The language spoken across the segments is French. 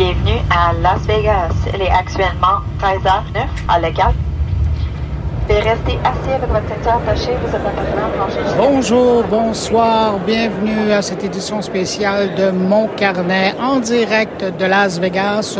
Bienvenue à Las Vegas. Il est actuellement 13h09 à Legal. Bonjour, bonsoir, bienvenue à cette édition spéciale de Mon Carnet en direct de Las Vegas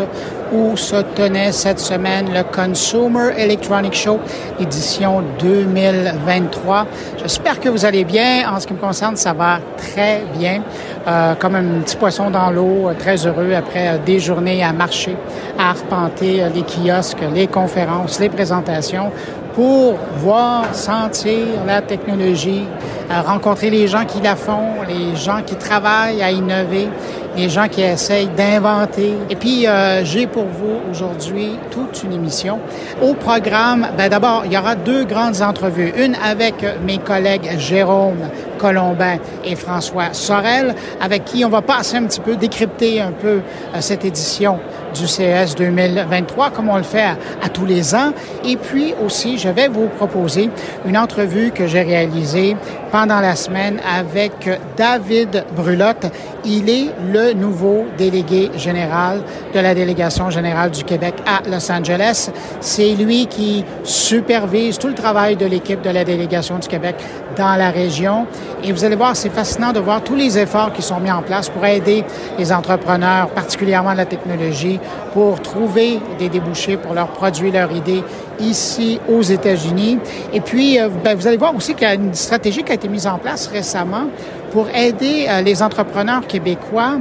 où se tenait cette semaine le Consumer Electronic Show édition 2023. J'espère que vous allez bien. En ce qui me concerne, ça va très bien. Euh, comme un petit poisson dans l'eau, très heureux après euh, des journées à marcher, à arpenter euh, les kiosques, les conférences, les présentations pour voir, sentir la technologie, rencontrer les gens qui la font, les gens qui travaillent à innover, les gens qui essayent d'inventer. Et puis, euh, j'ai pour vous aujourd'hui toute une émission. Au programme, ben d'abord, il y aura deux grandes entrevues. Une avec mes collègues Jérôme Colombin et François Sorel, avec qui on va passer un petit peu, décrypter un peu euh, cette édition du CS 2023, comme on le fait à, tous les ans. Et puis aussi, je vais vous proposer une entrevue que j'ai réalisée pendant la semaine avec David Brulotte. Il est le nouveau délégué général de la délégation générale du Québec à Los Angeles. C'est lui qui supervise tout le travail de l'équipe de la délégation du Québec dans la région. Et vous allez voir, c'est fascinant de voir tous les efforts qui sont mis en place pour aider les entrepreneurs, particulièrement la technologie, pour trouver des débouchés pour leurs produits, leurs idées ici aux États-Unis. Et puis, euh, ben, vous allez voir aussi qu'il y a une stratégie qui a été mise en place récemment pour aider euh, les entrepreneurs québécois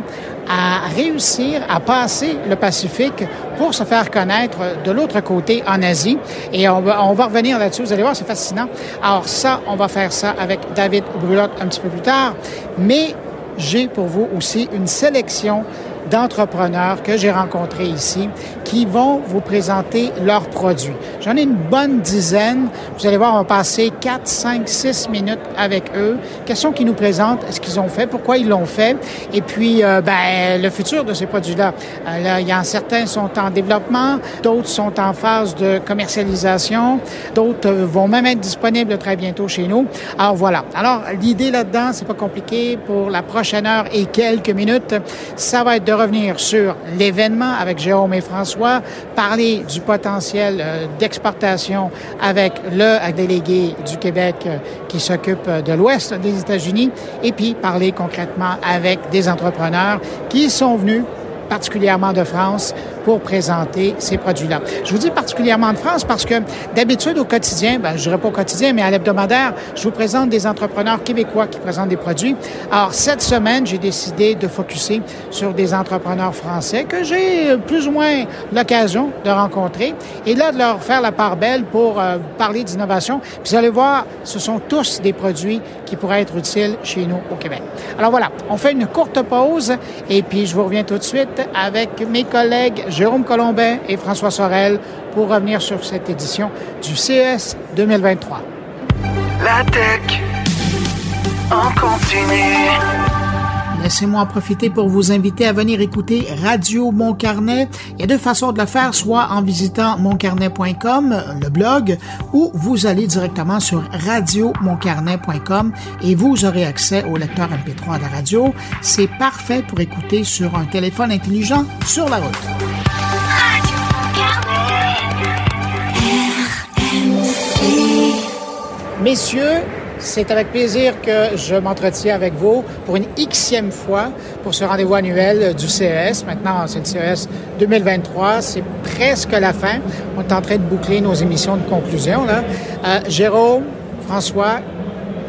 à réussir à passer le Pacifique pour se faire connaître de l'autre côté en Asie. Et on va, on va revenir là-dessus. Vous allez voir, c'est fascinant. Alors ça, on va faire ça avec David Brulotte un petit peu plus tard. Mais j'ai pour vous aussi une sélection d'entrepreneurs que j'ai rencontrés ici qui vont vous présenter leurs produits. J'en ai une bonne dizaine. Vous allez voir, on va passer 4, 5, 6 minutes avec eux. Question qu'ils nous présentent ce qu'ils ont fait, pourquoi ils l'ont fait, et puis euh, ben, le futur de ces produits-là. Euh, là, il y en certains sont en développement, d'autres sont en phase de commercialisation, d'autres vont même être disponibles très bientôt chez nous. Alors voilà. Alors l'idée là-dedans, c'est pas compliqué. Pour la prochaine heure et quelques minutes, ça va être de revenir sur l'événement avec Jérôme et François, parler du potentiel euh, d'exportation avec le délégué du Québec euh, qui s'occupe euh, de l'ouest des États-Unis, et puis parler concrètement avec des entrepreneurs qui sont venus particulièrement de France, pour présenter ces produits-là. Je vous dis particulièrement de France parce que d'habitude au quotidien, ben, je dirais pas au quotidien, mais à l'hebdomadaire, je vous présente des entrepreneurs québécois qui présentent des produits. Alors cette semaine, j'ai décidé de focuser sur des entrepreneurs français que j'ai plus ou moins l'occasion de rencontrer et là de leur faire la part belle pour euh, parler d'innovation. Puis vous allez voir, ce sont tous des produits qui pourraient être utiles chez nous au Québec. Alors voilà, on fait une courte pause et puis je vous reviens tout de suite avec mes collègues Jérôme Colombin et François Sorel pour revenir sur cette édition du CES 2023. La tech en. Laissez-moi en profiter pour vous inviter à venir écouter Radio Mon Carnet. Il y a deux façons de le faire, soit en visitant moncarnet.com, le blog, ou vous allez directement sur radiomoncarnet.com et vous aurez accès au lecteur MP3 de la radio. C'est parfait pour écouter sur un téléphone intelligent sur la route. Messieurs, c'est avec plaisir que je m'entretiens avec vous pour une xème fois pour ce rendez-vous annuel du CES. Maintenant, c'est le CES 2023. C'est presque la fin. On est en train de boucler nos émissions de conclusion. Là. Euh, Jérôme, François,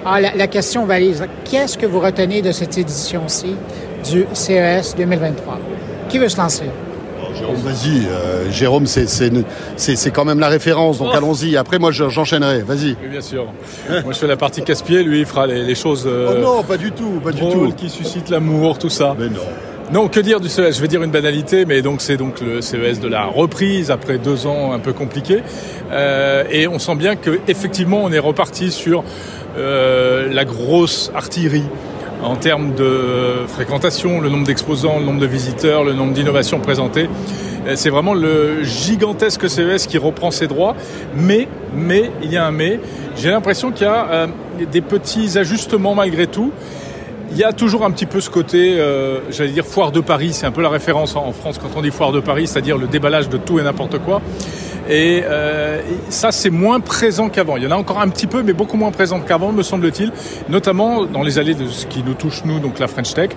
ah, la, la, question valise. Qu'est-ce que vous retenez de cette édition-ci du CES 2023? Qui veut se lancer? Jérôme, vas-y. Euh, Jérôme, c'est quand même la référence, donc oh. allons-y. Après, moi, j'enchaînerai. Vas-y. Oui, bien sûr. moi, je fais la partie casse-pied. Lui, il fera les, les choses. Euh, oh non, pas du tout, pas du tout. Qui suscitent l'amour, tout ça. Mais non. Non, que dire du CES Je vais dire une banalité, mais donc c'est donc le CES de la reprise après deux ans un peu compliqués, euh, et on sent bien que effectivement on est reparti sur euh, la grosse artillerie en termes de fréquentation, le nombre d'exposants, le nombre de visiteurs, le nombre d'innovations présentées. Euh, c'est vraiment le gigantesque CES qui reprend ses droits. Mais, mais, il y a un mais. J'ai l'impression qu'il y a euh, des petits ajustements malgré tout. il y a toujours un petit peu ce côté, euh, j'allais dire foire de Paris, c'est un peu la référence en France quand on dit foire de Paris, c'est-à-dire le déballage de tout et n'importe quoi. Et euh, ça, c'est moins présent qu'avant. Il y en a encore un petit peu, mais beaucoup moins présent qu'avant, me semble-t-il, notamment dans les allées de ce qui nous touche, nous, donc la French Tech,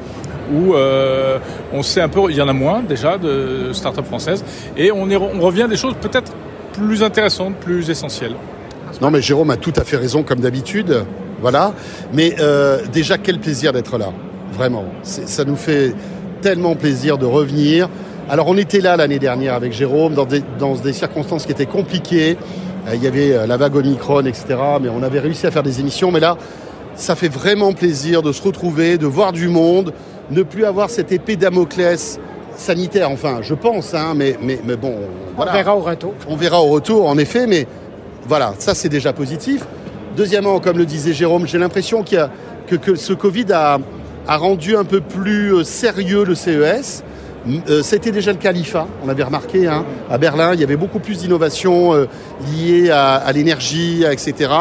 où euh, on sait un peu, il y en a moins déjà de start-up françaises, et on, revient à des choses peut-être plus intéressantes, plus essentielles. Non, mais Jérôme a tout à fait raison, comme d'habitude. Voilà. Mais euh, déjà, quel plaisir d'être là. Vraiment. Ça nous fait tellement plaisir de revenir. Alors, on était là l'année dernière avec Jérôme, dans des, dans des circonstances qui étaient compliquées. Euh, Il y avait euh, la vague Omicron, etc. Mais on avait réussi à faire des émissions. Mais là, ça fait vraiment plaisir de se retrouver, de voir du monde, ne plus avoir cette épée Damoclès sanitaire, enfin, je pense, hein, mais, mais, mais bon, voilà. On verra au retour. On verra au retour, en effet, mais voilà, ça c'est déjà positif. Deuxièmement, comme le disait Jérôme, j'ai l'impression que, que ce Covid a, a rendu un peu plus euh, sérieux le CES. M- euh, C'était déjà le l'IFA, on avait remarqué, hein, à Berlin, il y avait beaucoup plus d'innovations euh, liées à, l'énergie, etc.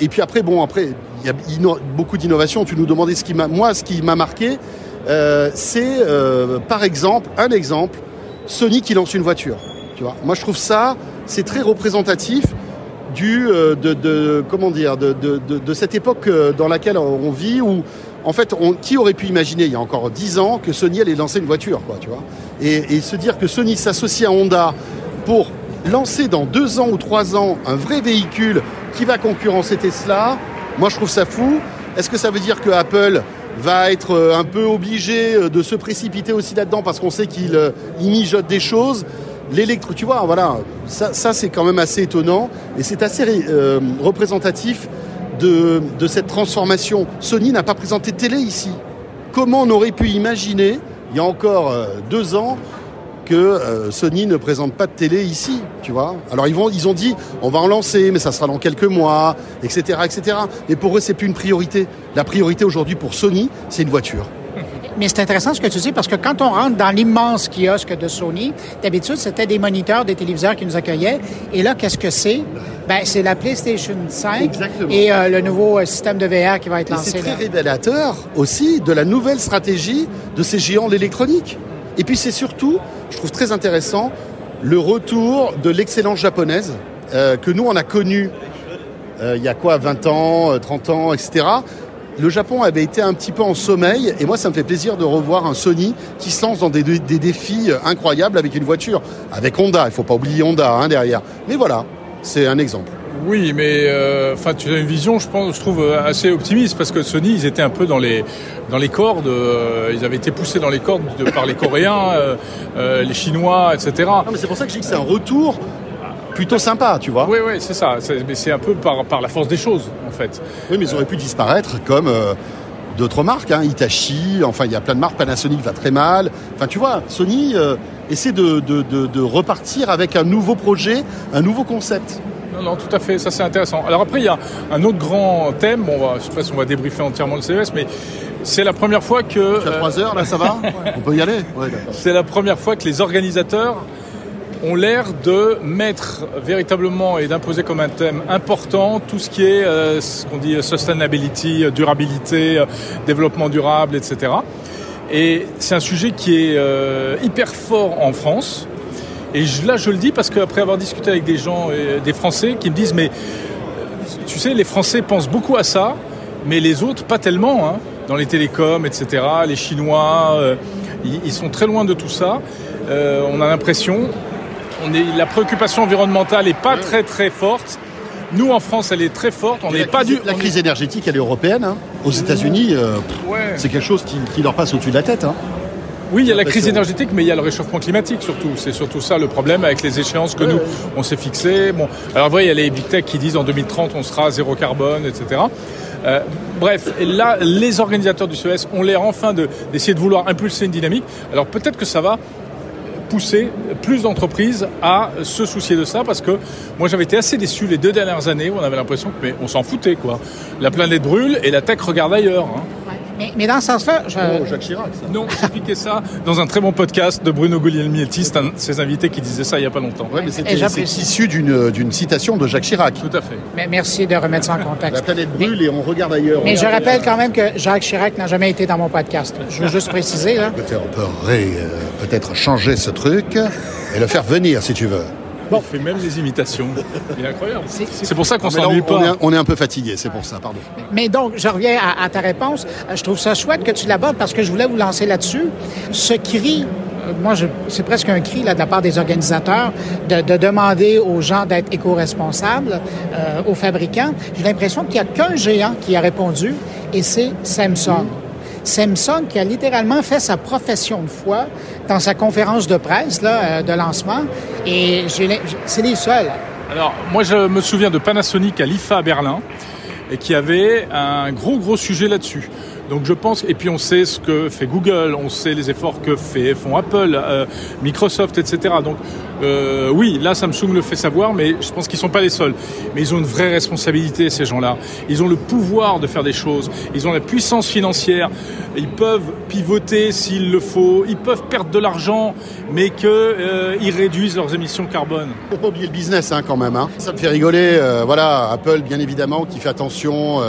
Et puis après, bon, après, il y a beaucoup d'innovations. Tu nous demandais ce qui m'a, moi, ce qui m'a marqué, euh, c'est par exemple, un exemple, Sony qui lance une voiture. Tu vois, moi je trouve ça, c'est très représentatif du de, comment dire de, cette époque dans laquelle on vit où en fait qui aurait pu imaginer il y a encore dix ans que Sony allait lancer une voiture et, se dire que Sony s'associe à Honda pour lancer dans deux ans ou trois ans un vrai véhicule qui va concurrencer Tesla moi je trouve ça fou. Est-ce que ça veut dire que Apple va être euh, un peu obligé euh, de se précipiter aussi là-dedans parce qu'on sait qu'il euh, mijote des choses? L'électro, tu vois, voilà, ça, c'est quand même assez étonnant et c'est assez représentatif de, cette transformation. Sony n'a pas présenté de télé ici. Comment on aurait pu imaginer, il y a encore euh, deux ans, que euh, Sony ne présente pas de télé ici, tu vois? Alors ils, ont dit, on va en lancer, mais ça sera dans quelques mois, etc., etc. Et pour eux, c'est plus une priorité. La priorité aujourd'hui pour Sony, c'est une voiture. Mais c'est intéressant ce que tu dis parce que quand on rentre dans l'immense kiosque de Sony, d'habitude, c'était des moniteurs, des téléviseurs qui nous accueillaient. Et là, qu'est-ce que c'est? Ben, c'est la PlayStation 5 Exactement. et euh, le nouveau euh, système de VR qui va être Et c'est lancé. très là. révélateur aussi de la nouvelle stratégie de ces géants de l'électronique. Et puis c'est surtout, je trouve très intéressant, le retour de l'excellence japonaise euh, que nous on a connue il y a quoi, 20 ans, euh, 30 ans, etc. Le Japon avait été un petit peu en sommeil et moi ça me fait plaisir de revoir un Sony qui se lance dans des, des défis euh, incroyables avec une voiture, avec Honda, il faut pas oublier Honda hein, derrière. Mais voilà, c'est un exemple. Oui, mais euh, enfin, tu as une vision, je pense, je trouve euh, assez optimiste parce que Sony, ils étaient un peu dans les dans les cordes. euh, ils avaient été poussés dans les cordes de, par les Coréens, euh, euh, les Chinois, etc. Non, mais c'est pour ça que je dis que c'est un retour plutôt sympa, tu vois. Oui, oui, c'est ça. C'est- Mais c'est un peu par par la force des choses, en fait. Oui, mais ils auraient pu disparaître comme euh, d'autres marques, hein, Hitachi, enfin il y a plein de marques, Panasonic va très mal. Enfin tu vois, Sony euh, essaie de, de, de, de repartir avec un nouveau projet, un nouveau concept. Non, non, tout à fait, ça c'est intéressant. Alors après, il y a un autre grand thème, bon, on va, je sais pas si on va débriefer entièrement le CES, mais c'est la première fois que... Tu as euh, trois heures là, ça va? On peut y aller? Ouais, c'est la première fois que les organisateurs ont l'air de mettre véritablement et d'imposer comme un thème important tout ce qui est euh, ce qu'on dit sustainability, euh, durabilité, euh, développement durable, etc. Et c'est un sujet qui est euh, hyper fort en France. Et là, je le dis parce qu'après avoir discuté avec des gens, euh, des Français, qui me disent, mais euh, tu sais, les Français pensent beaucoup à ça, mais les autres, pas tellement. Hein, dans les télécoms, etc. Les Chinois, euh, ils, sont très loin de tout ça. Euh, on a l'impression, on est, la préoccupation environnementale est pas très très forte. Nous, en France, elle est très forte. On La n'est pas crise- du. La est- crise énergétique, elle est européenne. hein. Aux États-Unis, euh, Ouais. c'est quelque chose qui, qui leur passe au-dessus de la tête. hein. Oui, il y a la crise que- énergétique, mais il y a le réchauffement climatique surtout. C'est surtout ça le problème avec les échéances que Ouais, nous, ouais. on s'est fixées. Bon, alors vrai, il y a les big tech qui disent en 2030 on sera zéro carbone, etc. Euh, bref, là, les organisateurs du CES ont l'air enfin de- d'essayer de, vouloir impulser une dynamique. Alors peut-être que ça va pousser plus d'entreprises à se soucier de ça parce que moi j'avais été assez déçu les deux dernières années où on avait l'impression que mais on s'en foutait quoi. La planète brûle et la tech regarde ailleurs. hein. Mais, mais dans ce sens-là, je... Oh, Jacques Chirac, ça. Non, j'ai piqué ça dans un très bon podcast de Bruno Guglielminetti, c'est un de ses invités qui disait ça il y a pas longtemps. Ouais, mais c'est issu d'une d'une citation de Jacques Chirac. Tout à fait. mais merci de remettre ça en La contexte. planète brûle et on regarde ailleurs. Mais je rappelle euh, quand même que Jacques Chirac n'a jamais été dans mon podcast. Je veux juste préciser, là. Écoutez, on peut euh, peut-être changer ce truc et le faire venir si tu veux. Il fait même des imitations. Il est incroyable. C'est- pour ça qu'on s'ennuie on, est, on est un peu fatigué, c'est pour ça, pardon. Mais donc, je reviens à, à ta réponse. Euh, Je trouve ça chouette que tu l'abordes parce que je voulais vous lancer là-dessus. Ce cri, euh, moi, je- c'est presque un cri là, de la part des organisateurs de, de demander aux gens d'être éco-responsables, euh, aux fabricants. J'ai l'impression qu'il n'y a qu'un géant qui a répondu et c'est Samsung. Samsung qui a littéralement fait sa profession de foi dans sa conférence de presse là, euh, de lancement et c'est les seuls. Alors, moi, je me souviens de Panasonic à l'IFA à Berlin et qui avait un gros, gros sujet là-dessus. Donc, je pense, et puis on sait ce que fait Google, on sait les efforts que font Apple, euh, Microsoft, etc. Donc, euh, oui, là, Samsung le fait savoir, mais je pense qu'ils sont pas les seuls. Mais ils ont une vraie responsabilité, ces gens-là. Ils ont le pouvoir de faire des choses. Ils ont la puissance financière. Ils peuvent pivoter s'il le faut. Ils peuvent perdre de l'argent, mais qu'ils euh, réduisent leurs émissions carbone. Faut pas oublier le business hein, quand même. hein. Ça me fait rigoler. voilà, Apple, bien évidemment, qui fait attention.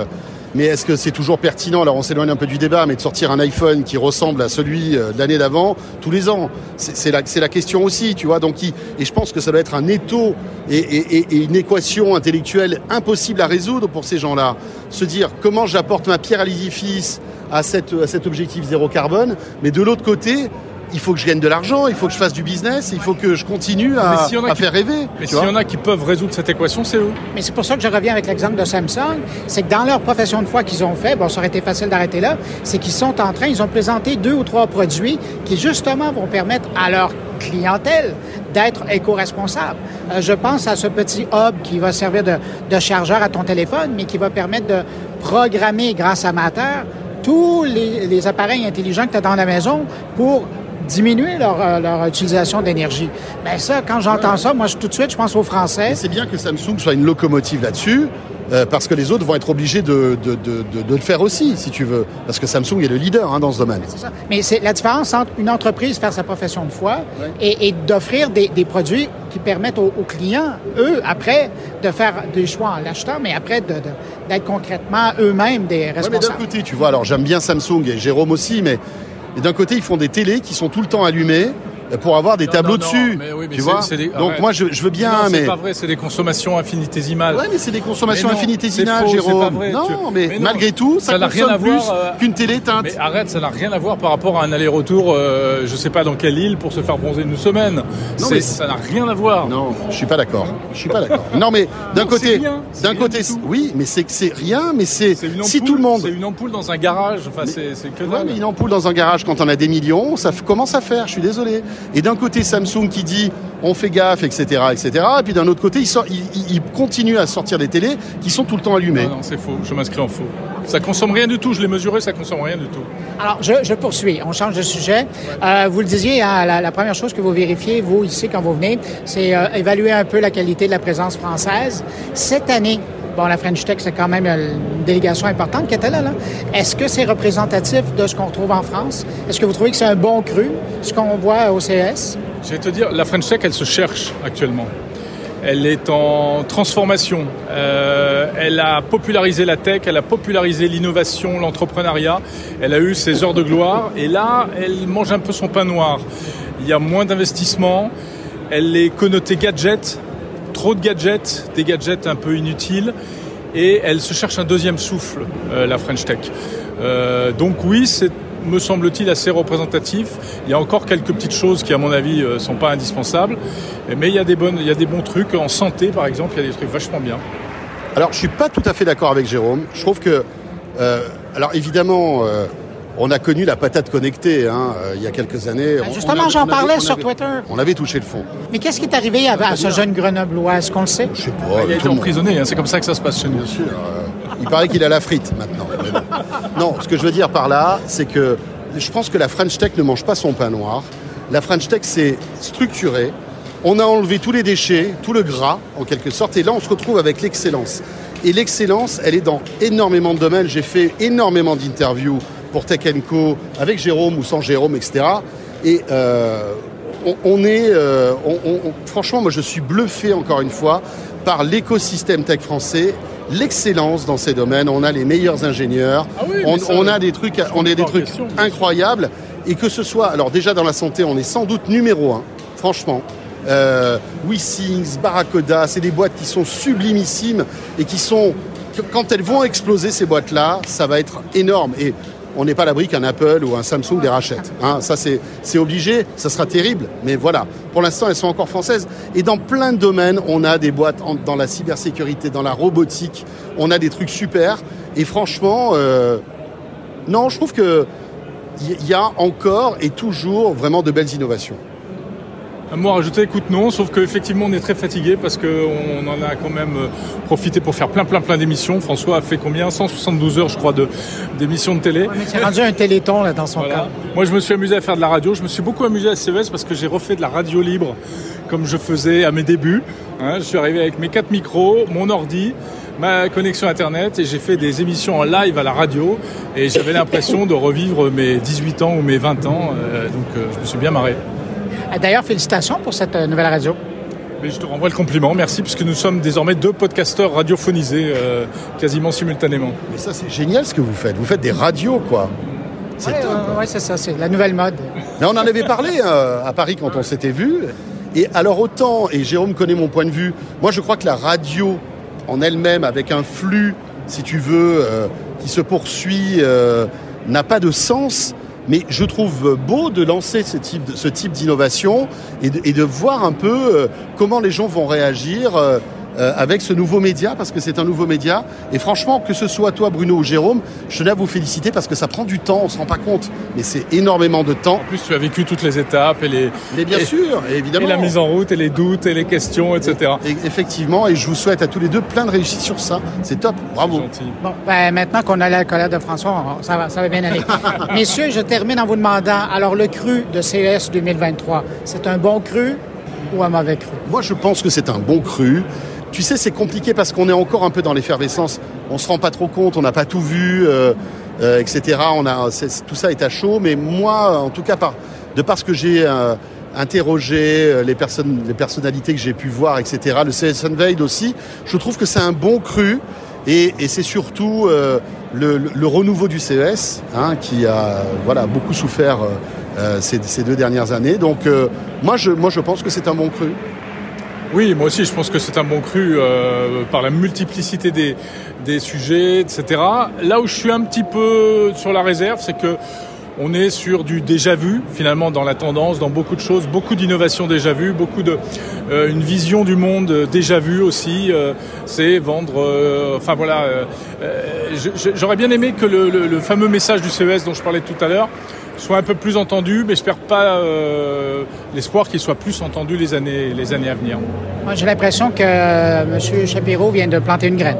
Mais est-ce que c'est toujours pertinent Alors on s'éloigne un peu du débat, mais de sortir un iPhone qui ressemble à celui euh, de l'année d'avant tous les ans, c'est la, question aussi, tu vois. Donc, et je pense que ça doit être un étau et, une équation intellectuelle impossible à résoudre pour ces gens-là. Se dire comment j'apporte ma pierre à l'édifice à cet objectif zéro carbone, mais de l'autre côté. Il faut que je gagne de l'argent, il faut que je fasse du business, il faut que je continue à, qui- faire rêver. Mais s'il y en a qui peuvent résoudre cette équation, c'est eux. Mais c'est pour ça que je reviens avec l'exemple de Samsung. C'est que dans leur profession de foi qu'ils ont fait, bon, ça aurait été facile d'arrêter là, c'est qu'ils sont en train, ils ont présenté deux ou trois produits qui, justement, vont permettre à leur clientèle d'être éco-responsable. Euh, je pense à ce petit hub qui va servir de, de chargeur à ton téléphone, mais qui va permettre de programmer, grâce à Matter, tous les, les appareils intelligents que tu as dans la maison pour diminuer leur, euh, leur utilisation d'énergie. Ben ça, quand j'entends ça, moi, je- tout de suite, je pense aux Français. C'est bien que Samsung soit une locomotive là-dessus, euh, parce que les autres vont être obligés de, de, de, de- le faire aussi, si tu veux. Parce que Samsung est le leader hein, dans ce domaine. C'est ça. Mais c'est la différence entre une entreprise faire sa profession de foi et, et d'offrir des, des produits qui permettent aux, aux clients, eux, après, de faire des choix en l'achetant, mais après, d'être concrètement eux-mêmes des Ouais, mais d'un responsables. côté, tu vois, alors j'aime bien Samsung et Jérôme aussi, mais et d'un côté, ils font des télés qui sont tout le temps allumées pour avoir des Non, tableaux non, dessus. mais oui, mais tu c'est- vois des- Donc moi, je, je veux bien, non, mais. c'est pas vrai, c'est des consommations infinitésimales. Ouais, mais c'est des consommations infinitésimales, faux, Jérôme. pas vrai, non, tu- mais, malgré tout, ça, n'a rien à plus voir, euh, qu'une télé teinte. Mais arrête, ça n'a rien à voir par rapport à un aller-retour, euh, je sais pas dans quelle île, pour se faire bronzer une semaine. Mais- ça n'a rien à voir. Non, je suis pas d'accord. Je suis pas d'accord. Non, mais d'un côté, d'un côté, oui, mais c'est que c'est rien, mais c'est si tout le monde. C'est une ampoule dans un garage, enfin, c'est que Ouais, mais une ampoule dans un garage quand on a des millions, ça commence à faire? Je suis désolé. Et d'un côté, Samsung qui dit on fait gaffe, etc., etc. Et puis d'un autre côté, il, sort, il, il- il continue à sortir des télés qui sont tout le temps allumées. Non, non, c'est faux, je m'inscris en faux. Ça consomme rien du tout, je l'ai mesuré, ça consomme rien du tout. Alors, je, je poursuis. On change de sujet. Euh, vous le disiez, hein, la, la première chose que vous vérifiez, vous, ici, quand vous venez, c'est euh, évaluer un peu la qualité de la présence française. Cette année, bon, la French Tech, c'est quand même une délégation importante qui était là. là. Est-ce que c'est représentatif de ce qu'on retrouve en France? Est-ce que vous trouvez que c'est un bon cru, ce qu'on voit au CES? Je vais te dire, la French Tech, elle se cherche actuellement. Elle est en transformation. Euh, elle a popularisé la tech, elle a popularisé l'innovation, l'entrepreneuriat. Elle a eu ses heures de gloire. Et là, elle mange un peu son pain noir. Il y a moins d'investissement. Elle est connotée gadget, trop de gadgets, des gadgets un peu inutiles. Et elle se cherche un deuxième souffle, euh, la French Tech. Euh, donc oui, c'est me semble-t-il assez représentatif. Il y a encore quelques petites choses qui, à mon avis, euh, sont pas indispensables, mais il y a des bonnes, il y a des bons trucs en santé, par exemple. Il y a des trucs vachement bien. Alors, je suis pas tout à fait d'accord avec Jérôme. Je trouve que, euh, alors évidemment, euh, on a connu la patate connectée hein, euh, il y a quelques années. Ben, justement, j'en avait- parlais on sur avait- Twitter. On avait touché le fond. Mais qu'est-ce qui est arrivé à, à ce jeune Grenoblois? Est-ce qu'on le sait? Je sais pas. il a tout été emprisonné, hein, c'est comme ça que ça se passe chez nous. Bien sûr. Il paraît qu'il a la frite maintenant. Non, ce que je veux dire par là, c'est que je pense que la French Tech ne mange pas son pain noir. La French Tech, c'est structuré. On a enlevé tous les déchets, tout le gras, en quelque sorte, et là, on se retrouve avec l'excellence. Et l'excellence, elle est dans énormément de domaines. J'ai fait énormément d'interviews pour Tech Co, avec Jérôme ou sans Jérôme, etc. Et euh, on, est, euh, franchement, moi je suis bluffé encore une fois par l'écosystème tech français, l'excellence dans ces domaines. On a les meilleurs ingénieurs, Ah oui, on, ça, on a des trucs, on a des question, incroyables. Et que ce soit, alors déjà dans la santé, on est sans doute numéro un, franchement. Euh, WeSings, Barracoda, c'est des boîtes qui sont sublimissimes et qui sont, quand elles vont exploser ces boîtes-là, ça va être énorme. Et on n'est pas à l'abri qu'un Apple ou un Samsung les rachète. Hein, ça, c'est obligé, ça sera terrible. Mais voilà, pour l'instant, elles sont encore françaises. Et dans plein de domaines, on a des boîtes dans la cybersécurité, dans la robotique. On a des trucs super. Et franchement, euh, non, je trouve que il y a encore et toujours vraiment de belles innovations. Un mot à rajouter, écoute non, sauf qu'effectivement on est très fatigué parce qu'on en a quand même euh, profité pour faire plein plein plein d'émissions. François a fait combien? 172 heures je crois de d'émissions de télé. Ouais, mais c'est rendu un téléthon là, dans son Voilà. cas. Moi, je me suis amusé à faire de la radio. Je me suis beaucoup amusé à CES parce que j'ai refait de la radio libre comme je faisais à mes débuts. Hein, je suis arrivé avec mes quatre micros, mon ordi, ma connexion Internet et j'ai fait des émissions en live à la radio. Et j'avais l'impression de revivre mes 18 ans ou mes 20 ans. Euh, donc, euh, je me suis bien marré. D'ailleurs, félicitations pour cette euh, nouvelle radio. Mais je te renvoie le compliment. Merci puisque nous sommes désormais deux podcasteurs radiophonisés euh, quasiment simultanément. Mais ça, c'est génial ce que vous faites. Vous faites des radios, quoi. C'est Oui, top. c'est ça, c'est la nouvelle mode. Mais on en avait parlé euh, à Paris quand on s'était vu. Et alors autant, et Jérôme connaît mon point de vue, moi je crois que la radio en elle-même, avec un flux, si tu veux, euh, qui se poursuit, euh, n'a pas de sens. Mais je trouve beau de lancer ce type, d'innovation et, de- voir un peu euh, comment les gens vont réagir euh, avec ce nouveau média, parce que c'est un nouveau média. Et franchement, que ce soit toi, Bruno ou Jérôme, je tenais à vous féliciter parce que ça prend du temps, on se rend pas compte, mais c'est énormément de temps. En plus, tu as vécu toutes les étapes et les Mais bien et- sûr, et évidemment. et la mise en route et les doutes et les questions, etc. Et- effectivement, et je vous souhaite à tous les deux plein de réussite sur ça. C'est top, bravo. Gentil. Bon, ben, maintenant qu'on a l'alcoolade de François, on- ça va, ça va bien aller. Messieurs, je termine en vous demandant, alors le cru de CES 2023, c'est un bon cru ou un mauvais cru? Moi, je pense que c'est un bon cru. Tu sais, c'est compliqué parce qu'on est encore un peu dans l'effervescence. On se rend pas trop compte, on n'a pas tout vu, euh, euh, etc. Tout ça est à chaud. Mais moi, en tout cas, par, de par ce que j'ai euh, interrogé, les, personnes, les personnalités que j'ai pu voir, etc., le CS Unveiled aussi, je trouve que c'est un bon cru. Et, c'est surtout le, renouveau du CES hein, qui a voilà, beaucoup souffert ces, deux dernières années. Donc, moi, je pense que c'est un bon cru. Oui, moi aussi, je pense que c'est un bon cru euh, par la multiplicité des, des sujets, etc. Là où je suis un petit peu sur la réserve, c'est que on est sur du déjà vu, finalement, dans la tendance, dans beaucoup de choses, beaucoup d'innovations déjà vues, beaucoup de euh, une vision du monde déjà vue aussi. euh, c'est vendre, enfin voilà. J'aurais bien aimé que le fameux message du CES dont je parlais tout à l'heure soit un peu plus entendu, mais je perds pas euh, l'espoir qu'il soit plus entendu les années, les années à venir. Moi, j'ai l'impression que euh, M. Shapiro vient de planter une graine.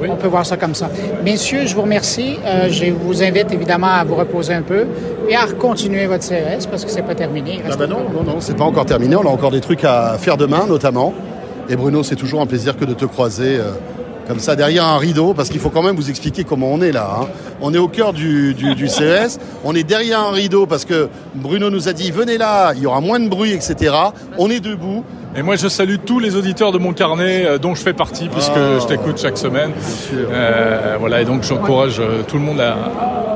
Oui. On peut voir ça comme ça. Messieurs, je vous remercie. Euh, je vous invite évidemment à vous reposer un peu et à continuer votre CES parce que c'est pas terminé. Ah bah non, non, non, c'est pas encore terminé. On a encore des trucs à faire demain, notamment. Et Bruno, c'est toujours un plaisir que de te croiser euh, comme ça derrière un rideau, parce qu'il faut quand même vous expliquer comment on est là. hein. On est au cœur du, du, du CES. On est derrière un rideau parce que Bruno nous a dit venez là, il y aura moins de bruit, etc. On est debout. Et moi, je salue tous les auditeurs de mon carnet, euh, dont je fais partie, puisque Ah. je t'écoute chaque semaine. Euh, voilà, et donc j'encourage euh, tout le monde à,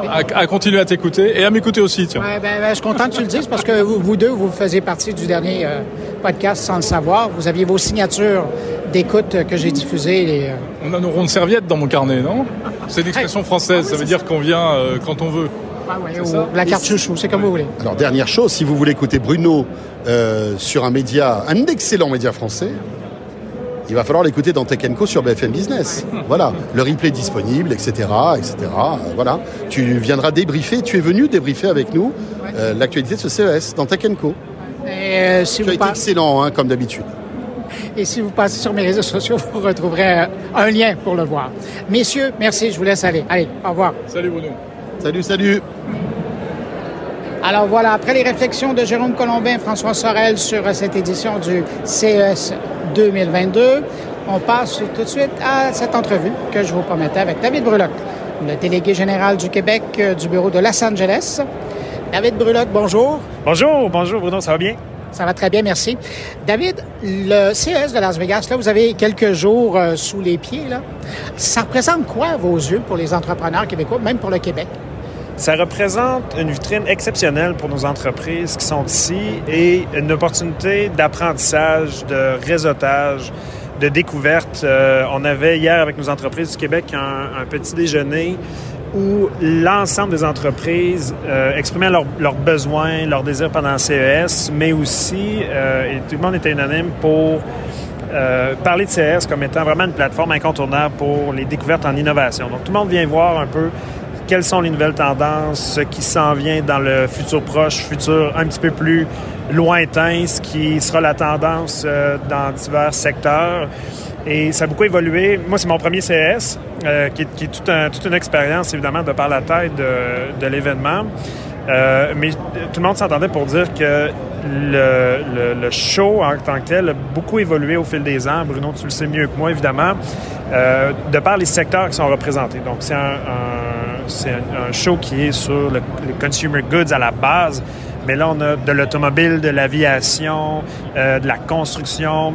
à- à continuer à t'écouter et à m'écouter aussi. Tiens. Ouais, ben, ben, je suis content que tu le dises parce que vous, vous deux, vous faisiez partie du dernier euh, podcast sans le savoir. Vous aviez vos signatures d'écoute que j'ai diffusées. et, euh, On a nos rondes serviettes dans mon carnet, non? C'est une expression française, ça veut dire qu'on vient euh, quand on veut. ah ouais, ou la carte chouchou, c'est comme vous voulez. Alors, dernière chose, si vous voulez écouter Bruno euh, sur un média, un excellent média français, il va falloir l'écouter dans Tech Co sur BFM Business. Voilà, le replay est disponible, etc., etc. Euh, Voilà, tu viendras débriefer. Tu es venu débriefer avec nous euh, l'actualité de ce CES dans Tech Co. Et, euh, si Tu as été excellent, hein, comme d'habitude. Et si vous passez sur mes réseaux sociaux, vous retrouverez euh, un lien pour le voir. Messieurs, merci, je vous laisse aller. Allez, au revoir. Salut Bruno. Salut, salut. Alors voilà, après les réflexions de Jérôme Colombin et François Sorel sur euh, cette édition du CES 2022, on passe tout de suite à cette entrevue que je vous promettais avec David Bruloc. le délégué général du Québec euh, du bureau de Los Angeles. David Brulotte, bonjour. Bonjour, bonjour Bruno, ça va bien? Ça va très bien, merci. David, le CES de Las Vegas, là, vous avez quelques jours euh, sous les pieds. Là. Ça représente quoi à vos yeux pour les entrepreneurs québécois, même pour le Québec? Ça représente une vitrine exceptionnelle pour nos entreprises qui sont ici et une opportunité d'apprentissage, de réseautage, de découverte. Euh, on avait hier avec nos entreprises du Québec un, un petit déjeuner où l'ensemble des entreprises euh, exprimaient leurs besoins, leurs désirs pendant CES, mais aussi, euh, et tout le monde était unanime pour euh, parler de CES comme étant vraiment une plateforme incontournable pour les découvertes en innovation. Donc tout le monde vient voir un peu quelles sont les nouvelles tendances, ce qui s'en vient dans le futur proche, futur un petit peu plus lointain, ce qui sera la tendance dans divers secteurs. Et ça a beaucoup évolué. Moi, c'est mon premier CS, euh, qui, est, toute une expérience, évidemment, de par la taille de, l'événement. Euh, mais tout le monde s'entendait pour dire que le, show en tant que tel a beaucoup évolué au fil des ans. Bruno, tu le sais mieux que moi, évidemment, euh, de par les secteurs qui sont représentés. Donc, c'est un, show qui est sur le, consumer goods à la base. Mais là, on a de l'automobile, de l'aviation, de la construction,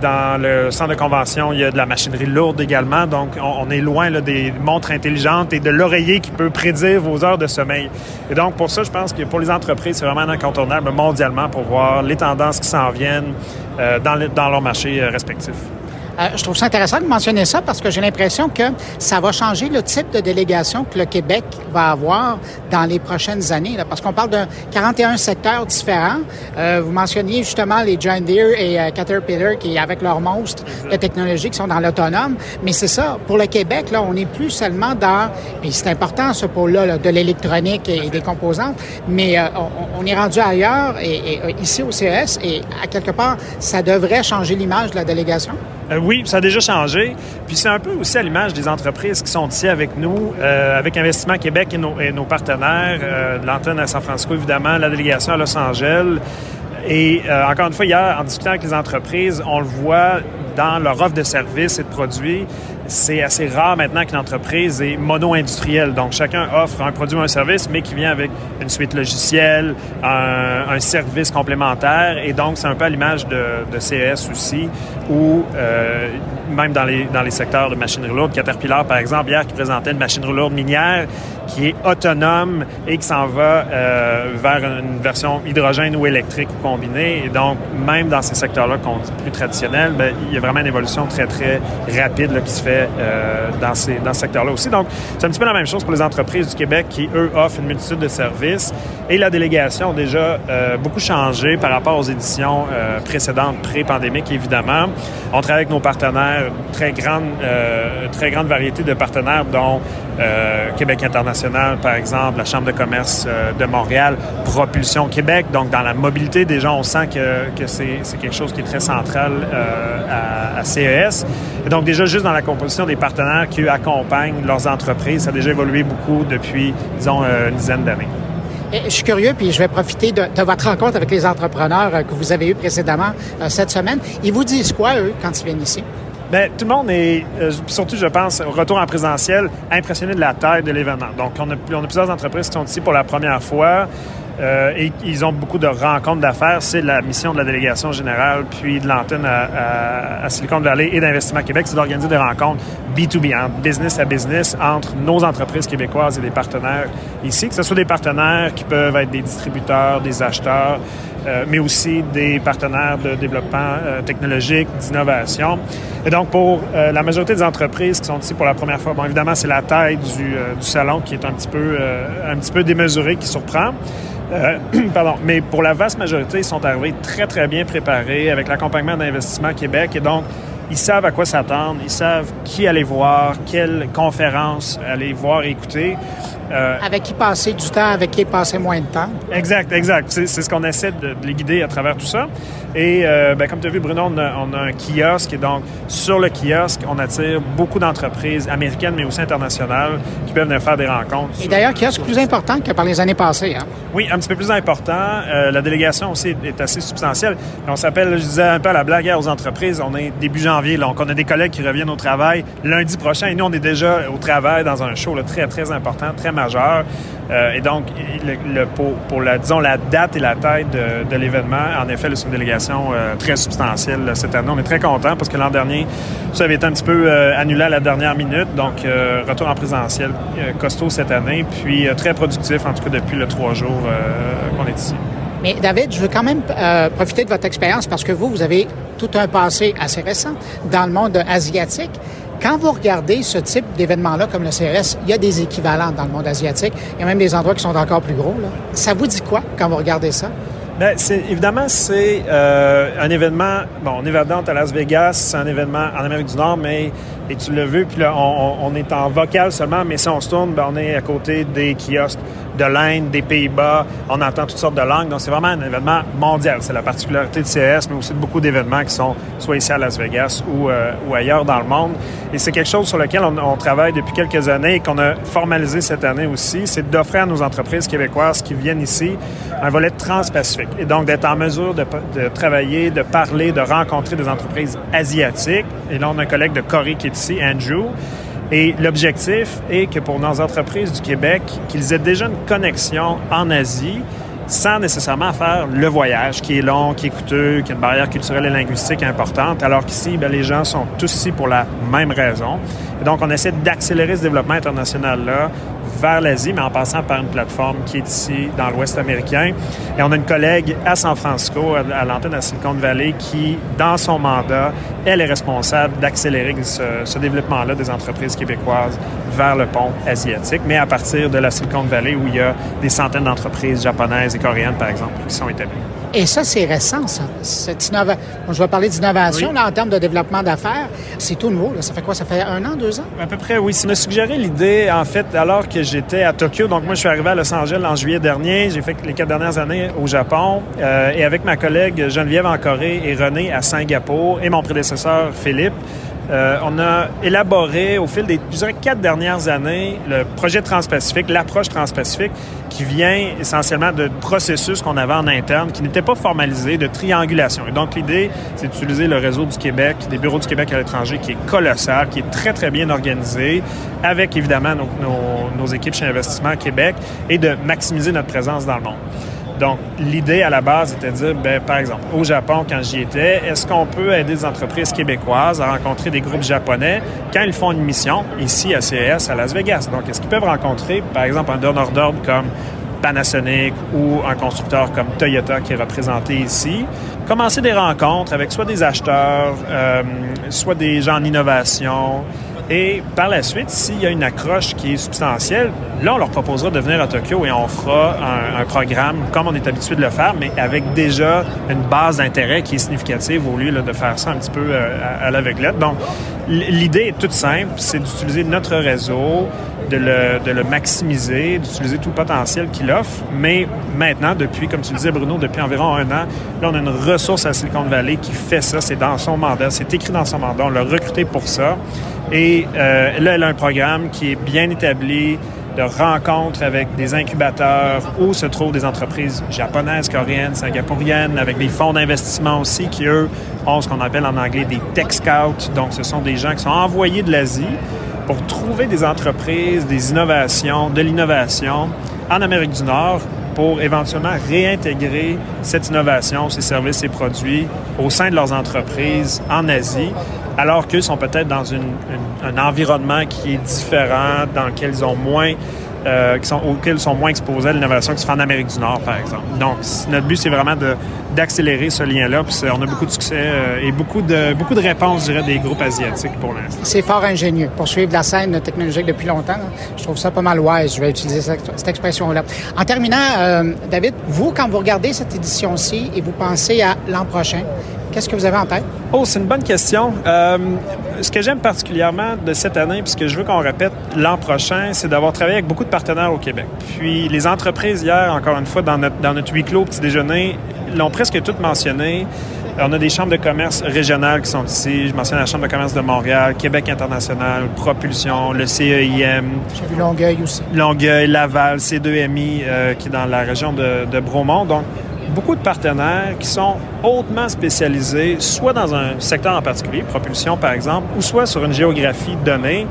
dans le centre de convention, il y a de la machinerie lourde également. Donc, on, est loin des montres intelligentes et de l'oreiller qui peut prédire vos heures de sommeil. Et donc, pour ça, je pense que pour les entreprises, c'est vraiment incontournable mondialement pour voir les tendances qui s'en viennent euh, dans, le, dans leurs marchés euh, respectifs. Euh, je trouve ça intéressant de mentionner ça parce que j'ai l'impression que ça va changer le type de délégation que le Québec va avoir dans les prochaines années. Là, parce qu'on parle de 41 secteurs différents. Euh, vous mentionniez justement les John Deere et euh, Caterpillar qui, avec leurs monstres de technologie, qui sont dans l'autonome. Mais c'est ça, pour le Québec, là, on n'est plus seulement dans, puis c'est important ce pôle-là là, de l'électronique et, et, des composantes, mais euh, on, on, est rendu ailleurs et, et, ici au CES et à quelque part, ça devrait changer l'image de la délégation. Euh, oui, ça a déjà changé. Puis c'est un peu aussi à l'image des entreprises qui sont ici avec nous, euh, avec Investissement Québec et nos, partenaires, euh, l'antenne à San Francisco évidemment, la délégation à Los Angeles. Et euh, encore une fois, hier, en discutant avec les entreprises, on le voit dans leur offre de services et de produits, c'est assez rare maintenant qu'une entreprise est mono-industrielle. Donc, chacun offre un produit ou un service, mais qui vient avec une suite logicielle, un, service complémentaire. Et donc, c'est un peu à l'image de, de, CES aussi, où euh, même dans les, secteurs de machinerie lourde, Caterpillar, par exemple, hier, qui présentait une machinerie lourde minière qui est autonome et qui s'en va euh, vers une version hydrogène ou électrique ou combinée. Et donc, même dans ces secteurs-là qu'on dit plus traditionnels, bien, il y a vraiment une évolution très, très rapide qui se fait euh, dans, ces, dans ce secteur-là aussi. Donc, c'est un petit peu la même chose pour les entreprises du Québec qui, eux, offrent une multitude de services. Et la délégation a déjà euh, beaucoup changé par rapport aux éditions euh, précédentes, pré-pandémiques, évidemment. On travaille avec nos partenaires, très grande, très grande variété de partenaires, dont euh, Québec international, par exemple, la Chambre de commerce euh, de Montréal, Propulsion Québec. Donc, dans la mobilité, déjà, on sent que, que c'est quelque chose qui est très central euh, à, CES. Et donc, déjà, juste dans la composition des partenaires qui accompagnent leurs entreprises, ça a déjà évolué beaucoup depuis, disons, une dizaine d'années. Je suis curieux, puis je vais profiter de, votre rencontre avec les entrepreneurs que vous avez eu précédemment cette semaine. Ils vous disent quoi, eux, quand ils viennent ici? Bien, tout le monde est, euh, surtout, je pense, au retour en présentiel, impressionné de la taille de l'événement. Donc, on a, plusieurs entreprises qui sont ici pour la première fois. Euh, et ils ont beaucoup de rencontres d'affaires. C'est la mission de la délégation générale, puis de l'antenne à, Silicon Valley et d'Investissement Québec, c'est d'organiser des rencontres B2B, entre business à business, entre nos entreprises québécoises et des partenaires ici, que ce soit des partenaires qui peuvent être des distributeurs, des acheteurs, euh, mais aussi des partenaires de développement euh, technologique, d'innovation. Et donc, pour euh, la majorité des entreprises qui sont ici pour la première fois, bon, évidemment, c'est la taille du, salon qui est un petit peu, un petit peu démesurée, qui surprend. Pardon, mais pour la vaste majorité, ils sont arrivés très, très bien préparés avec l'accompagnement d'Investissement Québec et donc ils savent à quoi s'attendre, ils savent qui aller voir, quelle conférence aller voir et écouter. Euh, avec qui passer du temps, avec qui passer moins de temps. Exact, exact. C'est ce qu'on essaie de, de, les guider à travers tout ça. Et euh, ben, comme tu as vu, Bruno, on a, on a, un kiosque. Et donc, sur le kiosque, on attire beaucoup d'entreprises américaines, mais aussi internationales, qui peuvent venir faire des rencontres. Et d'ailleurs, kiosque plus important que par les années passées. Hein? Oui, un petit peu plus important. Euh, la délégation aussi est assez substantielle. On s'appelle, je disais un peu à la blague aux entreprises, on est début janvier. Donc, on a des collègues qui reviennent au travail lundi prochain. Et nous, on est déjà au travail dans un show là, très, très important, très Euh, et donc, pour, la, disons, la date et la taille de, l'événement, en effet, c'est une délégation euh, très substantielle cette année. On est très content parce que l'an dernier, ça avait été un petit peu euh, annulé à la dernière minute. Donc, euh, retour en présentiel costaud cette année, puis très productif, en tout cas depuis le trois jours qu'on est ici. Mais David, je veux quand même profiter de votre expérience parce que vous, vous avez tout un passé assez récent dans le monde asiatique. Quand vous regardez ce type d'événement-là comme le CRS, il y a des équivalents dans le monde asiatique. Il y a même des endroits qui sont encore plus gros. Ça vous dit quoi quand vous regardez ça? Bien, évidemment, c'est euh, un événement, bon, on est à Las Vegas, c'est un événement en Amérique du Nord, mais, et tu l'as vu, puis là, on, est en vocal seulement, mais si on se tourne, bien, on est à côté des kiosques de l'Inde, des Pays-Bas. On entend toutes sortes de langues. Donc, c'est vraiment un événement mondial. C'est la particularité de CS, mais aussi de beaucoup d'événements qui sont soit ici à Las Vegas ou, euh, ailleurs dans le monde. Et c'est quelque chose sur lequel on, on travaille depuis quelques années et qu'on a formalisé cette année aussi. C'est d'offrir à nos entreprises québécoises qui viennent ici un volet transpacifique. Et donc, d'être en mesure de, de travailler, de parler, de rencontrer des entreprises asiatiques. Et là, on a un collègue de Corée qui est ici, Andrew. Et l'objectif est que pour nos entreprises du Québec, qu'ils aient déjà une connexion en Asie sans nécessairement faire le voyage qui est long, qui est coûteux, qui a une barrière culturelle et linguistique importante, alors qu'ici, bien, les gens sont tous ici pour la même raison. Et donc, on essaie d'accélérer ce développement international-là vers l'Asie, mais en passant par une plateforme qui est ici dans l'Ouest américain. Et on a une collègue à San Francisco, à l'antenne de Silicon Valley, qui, dans son mandat, elle est responsable d'accélérer ce, ce développement-là des entreprises québécoises vers le pont asiatique, mais à partir de la Silicon Valley où il y a des centaines d'entreprises japonaises et coréennes, par exemple, qui sont établies. Et ça, c'est récent, ça. Cette innova... bon, je vais parler d'innovation oui. en termes de développement d'affaires. C'est tout nouveau. Là. Ça fait quoi? Ça fait un an, deux ans? À peu près, oui. Ça m'a suggéré l'idée, en fait, alors que j'étais à Tokyo. Donc, moi, je suis arrivé à Los Angeles en juillet dernier. J'ai fait les quatre dernières années au Japon. Euh, et avec ma collègue Geneviève en Corée et René à Singapour et mon prédécesseur Philippe, euh, on a élaboré au fil des je dirais, quatre dernières années le projet transpacifique, l'approche transpacifique, qui vient essentiellement de processus qu'on avait en interne, qui n'était pas formalisé, de triangulation. Et donc l'idée, c'est d'utiliser le réseau du Québec, des bureaux du Québec à l'étranger, qui est colossal, qui est très très bien organisé, avec évidemment nos, nos, nos équipes chez Investissement Québec, et de maximiser notre présence dans le monde. Donc, l'idée à la base était de dire, ben, par exemple, au Japon, quand j'y étais, est-ce qu'on peut aider des entreprises québécoises à rencontrer des groupes japonais quand ils font une mission ici à CES à Las Vegas? Donc, est-ce qu'ils peuvent rencontrer, par exemple, un donneur d'ordre comme Panasonic ou un constructeur comme Toyota qui est représenté ici, commencer des rencontres avec soit des acheteurs, euh, soit des gens en innovation, et par la suite, s'il y a une accroche qui est substantielle, là, on leur proposera de venir à Tokyo et on fera un, programme comme on est habitué de le faire, mais avec déjà une base d'intérêt qui est significative au lieu de faire ça un petit peu euh, à, à l'aveuglette. Donc, l'idée est toute simple, c'est d'utiliser notre réseau, de le, de le maximiser, d'utiliser tout le potentiel qu'il offre. Mais maintenant, depuis, comme tu le disais, Bruno, depuis environ un an, là, on a une ressource à Silicon Valley qui fait ça. C'est dans son mandat, c'est écrit dans son mandat. On l'a recruté pour ça. Et euh, là, elle a un programme qui est bien établi de rencontres avec des incubateurs où se trouvent des entreprises japonaises, coréennes, singapouriennes, avec des fonds d'investissement aussi qui, eux, ont ce qu'on appelle en anglais des tech scouts. Donc, ce sont des gens qui sont envoyés de l'Asie pour trouver des entreprises, des innovations, de l'innovation en Amérique du Nord pour éventuellement réintégrer cette innovation, ces services, ces produits au sein de leurs entreprises en Asie, alors qu'eux sont peut-être dans un environnement qui est différent, dans lequel ils ont moins euh, sont, auxquels sont moins exposés à l'innovation qui se fait en Amérique du Nord, par exemple. Donc, notre but, c'est vraiment d'accélérer ce lien-là. Puis on a beaucoup de succès euh, et beaucoup de, beaucoup de réponses, je dirais, des groupes asiatiques pour l'instant. C'est fort ingénieux. Pour suivre la scène technologique depuis longtemps, je trouve ça pas mal wise. Je vais utiliser cette, cette expression-là. En terminant, euh, David, vous, quand vous regardez cette édition-ci et vous pensez à l'an prochain, Qu'est-ce que vous avez en tête? Oh, c'est une bonne question. Euh, ce que j'aime particulièrement de cette année, puis ce que je veux qu'on répète l'an prochain, c'est d'avoir travaillé avec beaucoup de partenaires au Québec. Puis les entreprises, hier, encore une fois, dans notre, dans notre huis clos petit déjeuner, l'ont presque toutes mentionné. On a des chambres de commerce régionales qui sont ici. Je mentionne la Chambre de commerce de Montréal, Québec International, Propulsion, le CEIM. J'ai vu Longueuil aussi. Longueuil, Laval, C2MI, euh, qui est dans la région de, de Bromont. Donc, beaucoup de partenaires qui sont hautement spécialisés, soit dans un secteur en particulier, propulsion par exemple, ou soit sur une géographie donnée.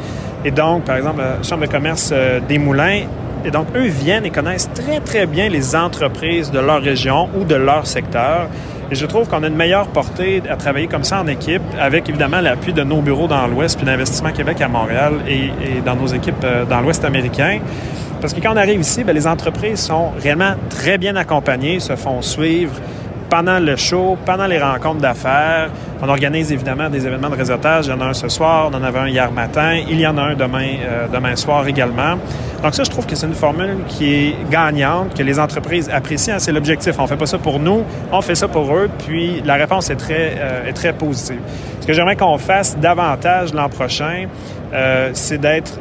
Et donc, par exemple, la Chambre de commerce euh, des Moulins. Et donc, eux viennent et connaissent très, très bien les entreprises de leur région ou de leur secteur. Et je trouve qu'on a une meilleure portée à travailler comme ça en équipe, avec évidemment l'appui de nos bureaux dans l'Ouest, puis d'Investissement Québec à Montréal et, dans nos équipes euh, dans l'Ouest américain. Parce que quand on arrive ici, bien, les entreprises sont réellement très bien accompagnées, se font suivre pendant le show, pendant les rencontres d'affaires. On organise évidemment des événements de réseautage. Il y en a un ce soir, on en avait un hier matin. Il y en a un demain, euh, demain soir également. Donc ça, je trouve que c'est une formule qui est gagnante, que les entreprises apprécient. C'est l'objectif. On fait pas ça pour nous, on fait ça pour eux. Puis la réponse est très, euh, est très positive. Ce que j'aimerais qu'on fasse davantage l'an prochain, euh, c'est d'être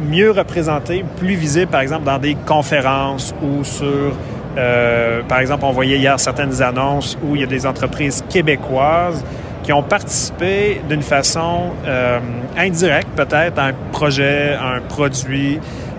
mieux représenté, plus visible, par exemple, dans des conférences ou sur euh, par exemple, on voyait hier certaines annonces où il y a des entreprises québécoises qui ont participé d'une façon euh, indirecte peut-être à un projet, à un produit,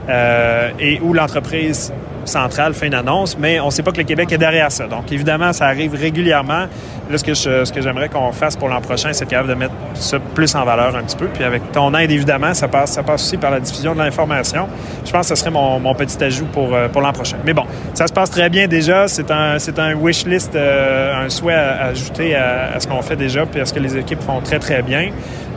euh, et où l'entreprise centrale fait une mais on ne sait pas que le Québec est derrière ça. Donc, évidemment, ça arrive régulièrement. Là, ce que, j'aimerais qu'on fasse pour l'an prochain, c'est capable de mettre ça plus en valeur un petit peu. Puis avec ton aide, évidemment, ça passe, aussi par la diffusion de l'information. Je pense que ce serait mon, petit ajout pour, euh, pour l'an prochain. Mais bon, ça se passe très bien déjà. C'est un, c'est un wish list, euh, un souhait à, ajouter à, ce qu'on fait déjà, puis à ce que les équipes font très, très bien.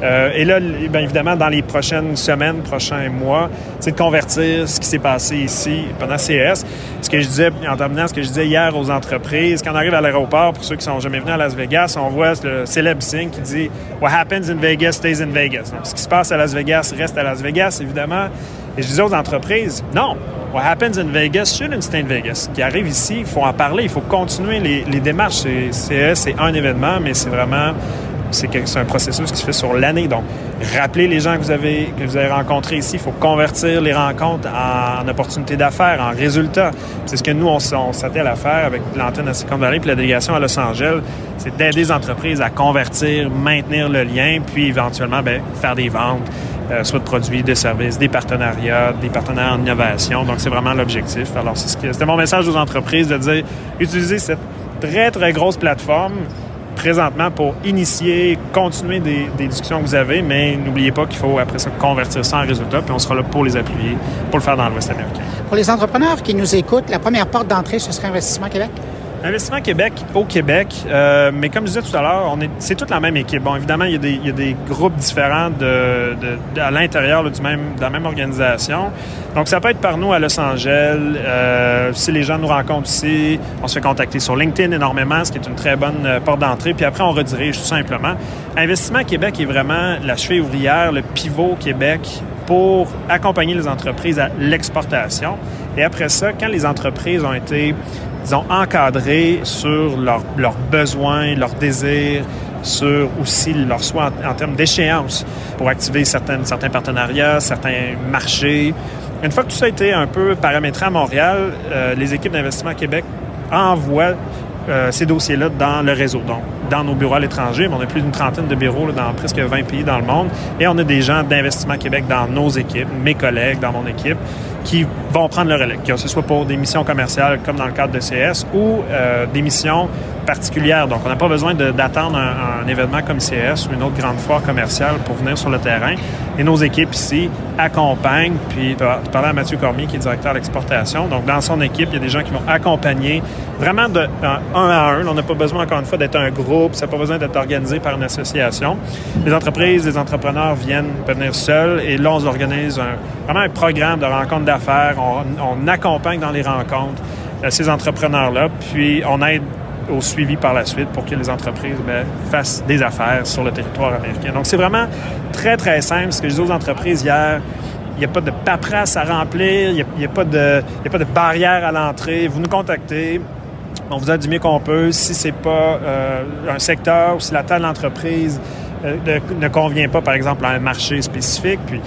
Euh, et là, bien évidemment, dans les prochaines semaines, prochains mois, c'est de convertir ce qui s'est passé ici pendant CS. Ce que je disais, en terminant, ce que je disais hier aux entreprises, quand on arrive à l'aéroport, pour ceux qui sont jamais venus à Las Vegas, on voit le célèbre signe qui dit What happens in Vegas stays in Vegas. Ce qui se passe à Las Vegas reste à Las Vegas, évidemment. Et je disais aux entreprises, non, what happens in Vegas shouldn't stay in Vegas. Ce qui arrive ici, il faut en parler, il faut continuer les démarches. CES, c'est un événement, mais c'est vraiment c'est un processus qui se fait sur l'année. Donc, rappelez les gens que vous avez, que vous avez rencontrés ici. Il faut convertir les rencontres en, opportunités d'affaires, en résultats. C'est ce que nous, on, s'attelle à faire avec l'antenne à Silicon Valley puis la délégation à Los Angeles. C'est d'aider les entreprises à convertir, maintenir le lien, puis éventuellement, bien, faire des ventes. Euh, soit de produits, de services, des partenariats, des partenaires en innovation. Donc, c'est vraiment l'objectif. Alors, c'était mon message aux entreprises de dire, utilisez cette très, très grosse plateforme présentement pour initier, continuer des, discussions que vous avez, mais n'oubliez pas qu'il faut après ça convertir ça en résultat, puis on sera là pour les appuyer, pour le faire dans l'Ouest américain. Pour les entrepreneurs qui nous écoutent, la première porte d'entrée, ce serait Investissement Québec? Investissement Québec au Québec, euh, mais comme je disais tout à l'heure, on est, c'est toute la même équipe. Bon, évidemment, il y a des, il y a des groupes différents de, de, à l'intérieur du même, de la même organisation. Donc, ça peut être par nous à Los Angeles. Euh, si les gens nous rencontrent ici, on se fait contacter sur LinkedIn énormément, ce qui est une très bonne euh, porte d'entrée. Puis après, on redirige tout simplement. Investissement Québec est vraiment la cheville ouvrière, le pivot Québec pour accompagner les entreprises à l'exportation. Et après ça, quand les entreprises ont été disons, encadrés sur leurs leur besoins, leurs désirs, sur aussi leurs souhaits en, termes d'échéance pour activer certains partenariats, certains marchés. Une fois que tout ça a été un peu paramétré à Montréal, euh, les équipes d'investissement Québec envoient euh, ces dossiers-là dans le réseau, donc dans nos bureaux à l'étranger. On a plus d'une trentaine de bureaux dans presque 20 pays dans le monde. Et on a des gens d'investissement Québec dans nos équipes, mes collègues dans mon équipe, qui vont prendre le relais, que ce soit pour des missions commerciales comme dans le cadre de CS ou euh, des missions particulières. Donc, on n'a pas besoin d'attendre un, événement comme CS ou une autre grande foire commerciale pour venir sur le terrain. Et nos équipes ici accompagnent, puis tu parlais à Mathieu Cormier qui est directeur d'exportation. Donc, dans son équipe, il y a des gens qui vont accompagner vraiment de un, à un. On n'a pas besoin, encore une fois, d'être un groupe, ça n'a pas besoin d'être organisé par une association. Les entreprises, les entrepreneurs viennent venir seuls et là, on organise un, vraiment un programme de rencontre d'affaires. On, accompagne dans les rencontres euh, ces entrepreneurs-là, puis on aide au suivi par la suite pour que les entreprises ben, fassent des affaires sur le territoire américain. Donc, c'est vraiment très, très simple. Ce que je dis aux entreprises hier, il n'y a pas de paperasse à remplir, il n'y a, a, pas de, a pas de barrière à l'entrée. Vous nous contactez, On vous aide du mieux qu'on peut. Si c'est pas euh, un secteur ou si la taille de l'entreprise euh, ne, ne convient pas, par exemple, à un marché spécifique, puis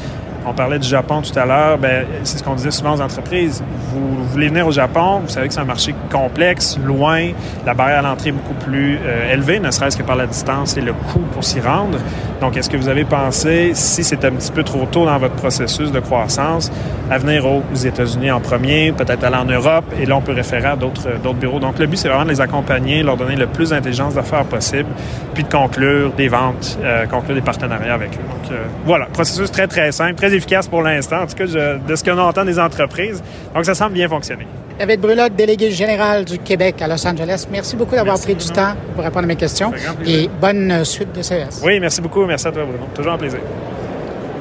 on parlait du Japon tout à l'heure. Ben, c'est ce qu'on disait souvent aux entreprises. Vous, voulez venir au Japon, vous savez que c'est un marché complexe, loin, la barrière à l'entrée est beaucoup plus euh, élevée, ne serait-ce que par la distance et le coût pour s'y rendre. Donc, est-ce que vous avez pensé, si c'est un petit peu trop tôt dans votre processus de croissance, à venir aux États-Unis en premier, peut-être aller en Europe, et là, on peut référer à d'autres, d'autres bureaux. Donc, le but, c'est vraiment de les accompagner, leur donner le plus d'intelligence d'affaires possible, puis de conclure des ventes, euh, conclure des partenariats avec eux. Donc, euh, voilà, processus très, très simple, efficace pour l'instant, en tout cas, de ce qu'on entend des entreprises. Donc, ça semble bien fonctionner. David Brulotte, délégué général du Québec à Los Angeles. Merci beaucoup d'avoir pris du temps pour répondre à mes questions. Et bonne suite de CES. Oui, merci beaucoup. Merci à toi, Bruno. Toujours un plaisir.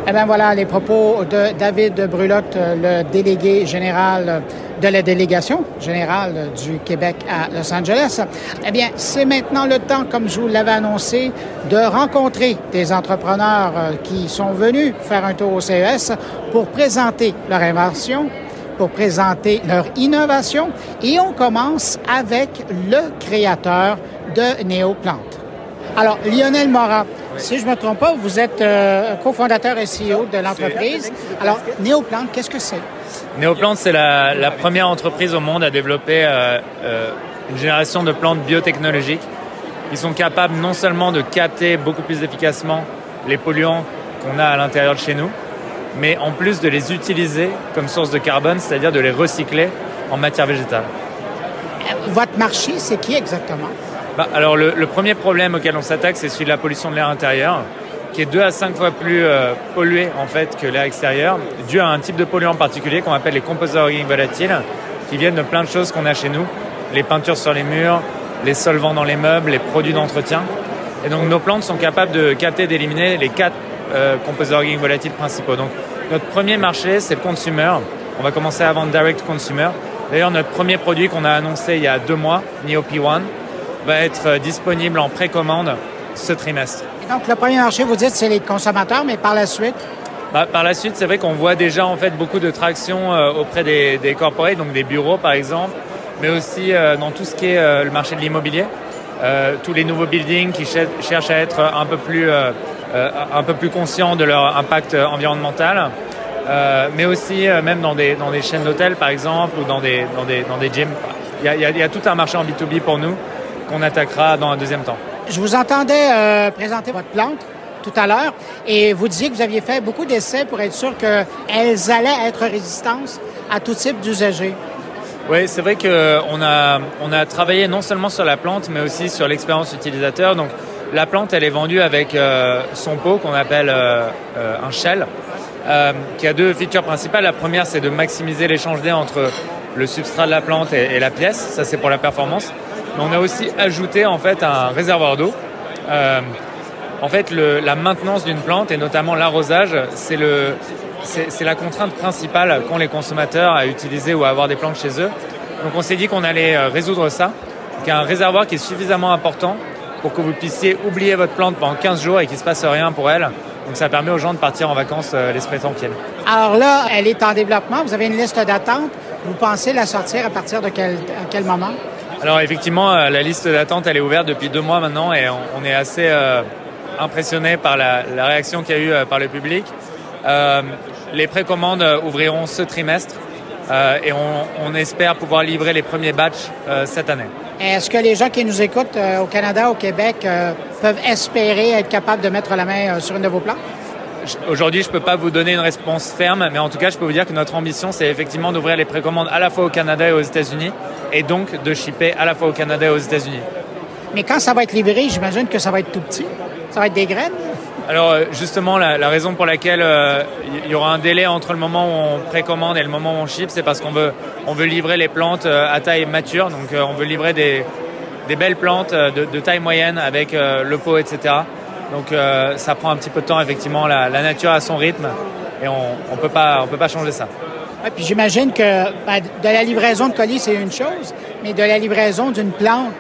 Eh bien voilà les propos de David Brulotte, le délégué général de la délégation générale du Québec à Los Angeles. Eh bien, c'est maintenant le temps, comme je vous l'avais annoncé, de rencontrer des entrepreneurs euh, qui sont venus faire un tour au CES pour présenter leur invention, pour présenter leur innovation. Et on commence avec le créateur de Néoplante. Alors, Lionel Morat, si je ne me trompe pas, vous êtes euh, cofondateur et CEO de l'entreprise. Alors, Néoplante, qu'est-ce que c'est? Néoplante, c'est la, la, première entreprise au monde à développer euh, euh, une génération de plantes biotechnologiques qui sont capables non seulement de capter beaucoup plus efficacement les polluants qu'on a à l'intérieur de chez nous, mais en plus de les utiliser comme source de carbone, c'est-à-dire de les recycler en matière végétale. Votre marché, c'est qui exactement? Bah, Alors le, le, premier problème auquel on s'attaque, c'est celui de la pollution de l'air intérieur, qui est deux à cinq fois plus euh, pollué en fait que l'air extérieur, dû à un type de polluant particulier qu'on appelle les composés organiques volatiles, qui viennent de plein de choses qu'on a chez nous, les peintures sur les murs, les solvants dans les meubles, les produits d'entretien. Et donc nos plantes sont capables de capter, d'éliminer les quatre euh, composés organiques volatiles principaux. Donc notre premier marché, c'est le consumer. On va commencer à vendre direct consumer. D'ailleurs, notre premier produit qu'on a annoncé il y a deux mois, NeoP1, va être euh, disponible en précommande ce trimestre. Et donc le premier marché, vous dites, c'est les consommateurs, mais par la suite? Bah, Par la suite, c'est vrai qu'on voit déjà en fait beaucoup de traction euh, auprès des, des corporates, donc des bureaux par exemple, mais aussi euh, dans tout ce qui est euh, le marché de l'immobilier. Tous les nouveaux buildings qui ch cherchent à être un peu plus, un peu plus conscients de leur impact environnemental. Mais aussi même dans des, dans des chaînes d'hôtels par exemple ou dans des, dans des, dans des gyms. Il y, a, il y, a, tout un marché en B2B pour nous qu'on attaquera dans un deuxième temps. Je vous entendais euh, présenter votre plante tout à l'heure et vous disiez que vous aviez fait beaucoup d'essais pour être sûr qu'elles allaient être résistantes à tout type d'usagers. Oui, c'est vrai qu'on a, on a travaillé non seulement sur la plante, mais aussi sur l'expérience utilisateur. Donc, la plante, elle est vendue avec euh, son pot qu'on appelle euh, euh, un shell, qui a deux features principales. La première, c'est de maximiser l'échange d'air entre le substrat de la plante et, et la pièce. Ça, c'est pour la performance. Mais on a aussi ajouté en fait un réservoir d'eau. en fait, le, la maintenance d'une plante et notamment l'arrosage, c'est le, c'est la contrainte principale qu'ont les consommateurs à utiliser ou à avoir des plantes chez eux. Donc on s'est dit qu'on allait résoudre ça, qu'il un réservoir qui est suffisamment important pour que vous puissiez oublier votre plante pendant 15 jours et qu'il ne se passe rien pour elle. Donc ça permet aux gens de partir en vacances euh, l'esprit tranquille. Alors là, elle est en développement. Vous avez une liste d'attente. Vous pensez la sortir à partir de quel, à quel moment? Alors effectivement, euh, la liste d'attente, elle est ouverte depuis deux mois maintenant et on, est assez euh, impressionné par la, réaction qu'il y a eu euh, par le public. Les précommandes ouvriront ce trimestre et on, espère pouvoir livrer les premiers batchs cette année. Est-ce que les gens qui nous écoutent au Canada, au Québec, peuvent espérer être capables de mettre la main sur une de vos plans? Aujourd'hui, je ne peux pas vous donner une réponse ferme, mais en tout cas, je peux vous dire que notre ambition, c'est effectivement d'ouvrir les précommandes à la fois au Canada et aux États-Unis, et donc de shipper à la fois au Canada et aux États-Unis. Mais quand ça va être livré, j'imagine que ça va être tout petit. Ça va être des graines. Alors justement, la, la raison pour laquelle il euh, y aura un délai entre le moment où on précommande et le moment où on ship, c'est parce qu'on veut, on veut livrer les plantes euh, à taille mature. Donc euh, on veut livrer des, des belles plantes de, de, taille moyenne avec euh, le pot, etc. Donc euh, ça prend un petit peu de temps, effectivement. La, la nature a son rythme et on ne peut, pas, on peut pas changer ça. Ouais, puis j'imagine que ben, de la livraison de colis, c'est une chose, mais de la livraison d'une plante,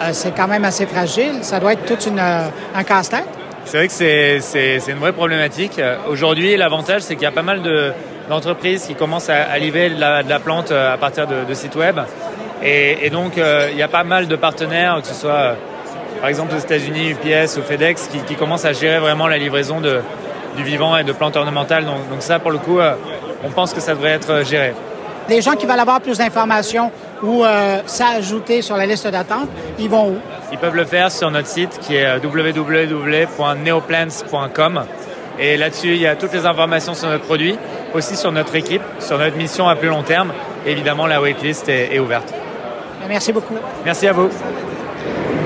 euh, c'est quand même assez fragile. Ça doit être tout une, un casse-tête. C'est vrai que c'est une vraie problématique. Aujourd'hui, l'avantage, c'est qu'il y a pas mal d'entreprises de, qui commencent à, à livrer de la, de la, plante à partir de, de sites web. Et, donc, il y a pas mal de partenaires, que ce soit par exemple aux États-Unis, UPS ou FedEx, qui, commencent à gérer vraiment la livraison de, du vivant et de plantes ornementales. Donc, donc ça, pour le coup, on pense que ça devrait être géré. Les gens qui veulent avoir plus d'informations ou euh, s'ajouter sur la liste d'attente, ils vont où? Ils peuvent le faire sur notre site qui est euh, www.neoplants.com. Et là-dessus, il y a toutes les informations sur notre produit, aussi sur notre équipe, sur notre mission à plus long terme. évidemment, la waitlist est, est ouverte. Merci beaucoup. Merci à vous.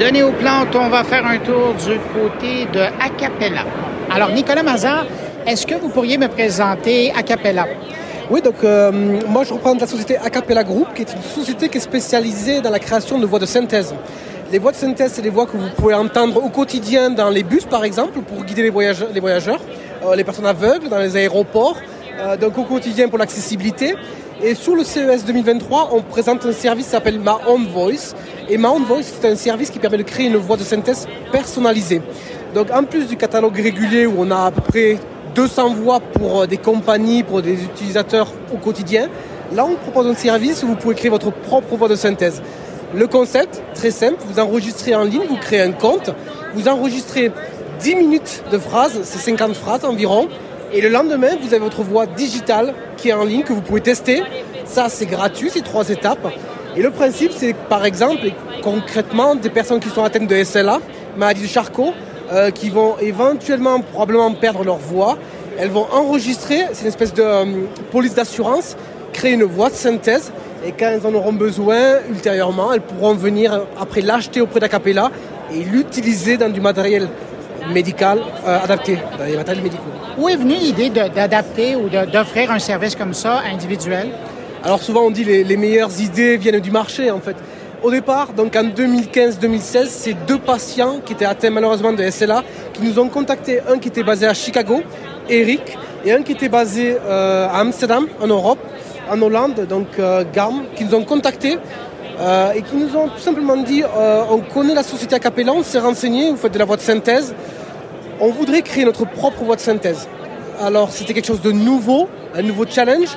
De Néoplantes, on va faire un tour du côté de Acapella. Alors, Nicolas Mazar, est-ce que vous pourriez me présenter Acapella? Oui, donc euh, moi je représente la société Acapella Group, qui est une société qui est spécialisée dans la création de voix de synthèse. Les voix de synthèse, c'est des voix que vous pouvez entendre au quotidien dans les bus, par exemple, pour guider les voyageurs, les, voyageurs, euh, les personnes aveugles, dans les aéroports, euh, donc au quotidien pour l'accessibilité. Et sous le CES 2023, on présente un service qui s'appelle Ma Own Voice. Et Ma Own Voice, c'est un service qui permet de créer une voix de synthèse personnalisée. Donc en plus du catalogue régulier où on a à peu près 200 voix pour euh, des compagnies, pour des utilisateurs au quotidien. Là, on propose un service où vous pouvez créer votre propre voix de synthèse. Le concept, très simple, vous enregistrez en ligne, vous créez un compte, vous enregistrez 10 minutes de phrases, c'est 50 phrases environ, et le lendemain, vous avez votre voix digitale qui est en ligne, que vous pouvez tester. Ça, c'est gratuit, c'est trois étapes. Et le principe, c'est par exemple, concrètement, des personnes qui sont atteintes de SLA, maladie de Charcot, euh, qui vont éventuellement probablement perdre leur voix. Elles vont enregistrer, c'est une espèce de euh, police d'assurance, créer une voix de synthèse et quand elles en auront besoin ultérieurement, elles pourront venir après l'acheter auprès d'Acapella et l'utiliser dans du matériel médical euh, adapté, dans les matériels médicaux. Où est venue l'idée d'adapter ou d'offrir un service comme ça individuel? Alors souvent on dit les, les meilleures idées viennent du marché en fait. Au départ, donc en 2015-2016, c'est deux patients qui étaient atteints malheureusement de SLA qui nous ont contacté. Un qui était basé à Chicago, Eric, et un qui était basé euh, à Amsterdam, en Europe, en Hollande, donc euh, Garm, qui nous ont contactés euh, et qui nous ont tout simplement dit on connaît la société Acapella, on s'est renseigné, vous faites de la voix de synthèse, on voudrait créer notre propre voix de synthèse. Alors c'était quelque chose de nouveau, un nouveau challenge.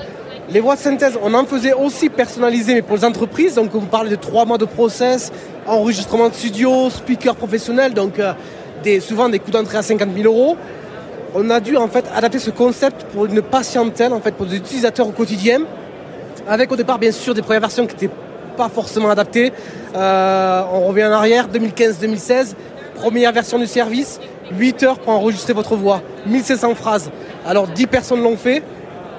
Les voix de synthèse, on en faisait aussi personnalisées, mais pour les entreprises. Donc, on parle de trois mois de process, enregistrement de studio, speaker professionnel, donc euh, souvent des coûts d'entrée à 50 000 euros. On a dû en fait adapter ce concept pour une patientèle, en fait, pour des utilisateurs au quotidien, avec au départ bien sûr des premières versions qui n'étaient pas forcément adaptées. Euh, on revient en arrière, 2015-2016, première version du service, 8 heures pour enregistrer votre voix, 1500 phrases. Alors 10 personnes l'ont fait,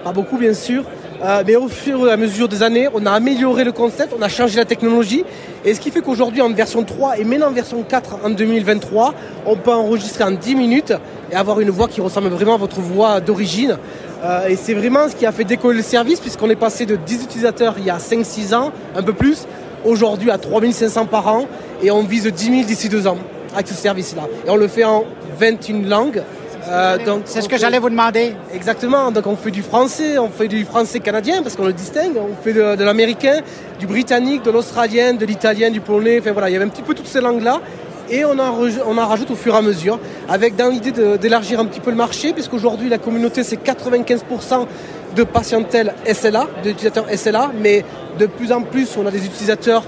pas beaucoup bien sûr, euh, mais au fur et à mesure des années, on a amélioré le concept, on a changé la technologie. Et ce qui fait qu'aujourd'hui, en version 3 et maintenant en version 4 en 2023, on peut enregistrer en 10 minutes et avoir une voix qui ressemble vraiment à votre voix d'origine. Euh, et c'est vraiment ce qui a fait décoller le service, puisqu'on est passé de 10 utilisateurs il y a 5-6 ans, un peu plus, aujourd'hui à 3500 par an, et on vise 10 000 d'ici 2 ans avec ce service-là. Et on le fait en 21 langues. Euh, donc c'est ce que j'allais vous demander. Exactement. Donc on fait du français, on fait du français canadien parce qu'on le distingue. On fait de, l'américain, du britannique, de l'australien, de l'italien, du polonais. Enfin voilà, il y avait un petit peu toutes ces langues-là. Et on en, rajoute au fur et à mesure, avec dans l'idée d'élargir un petit peu le marché, puisqu'aujourd'hui la communauté c'est 95% de patientèle SLA, d'utilisateurs SLA, mais de plus en plus on a des utilisateurs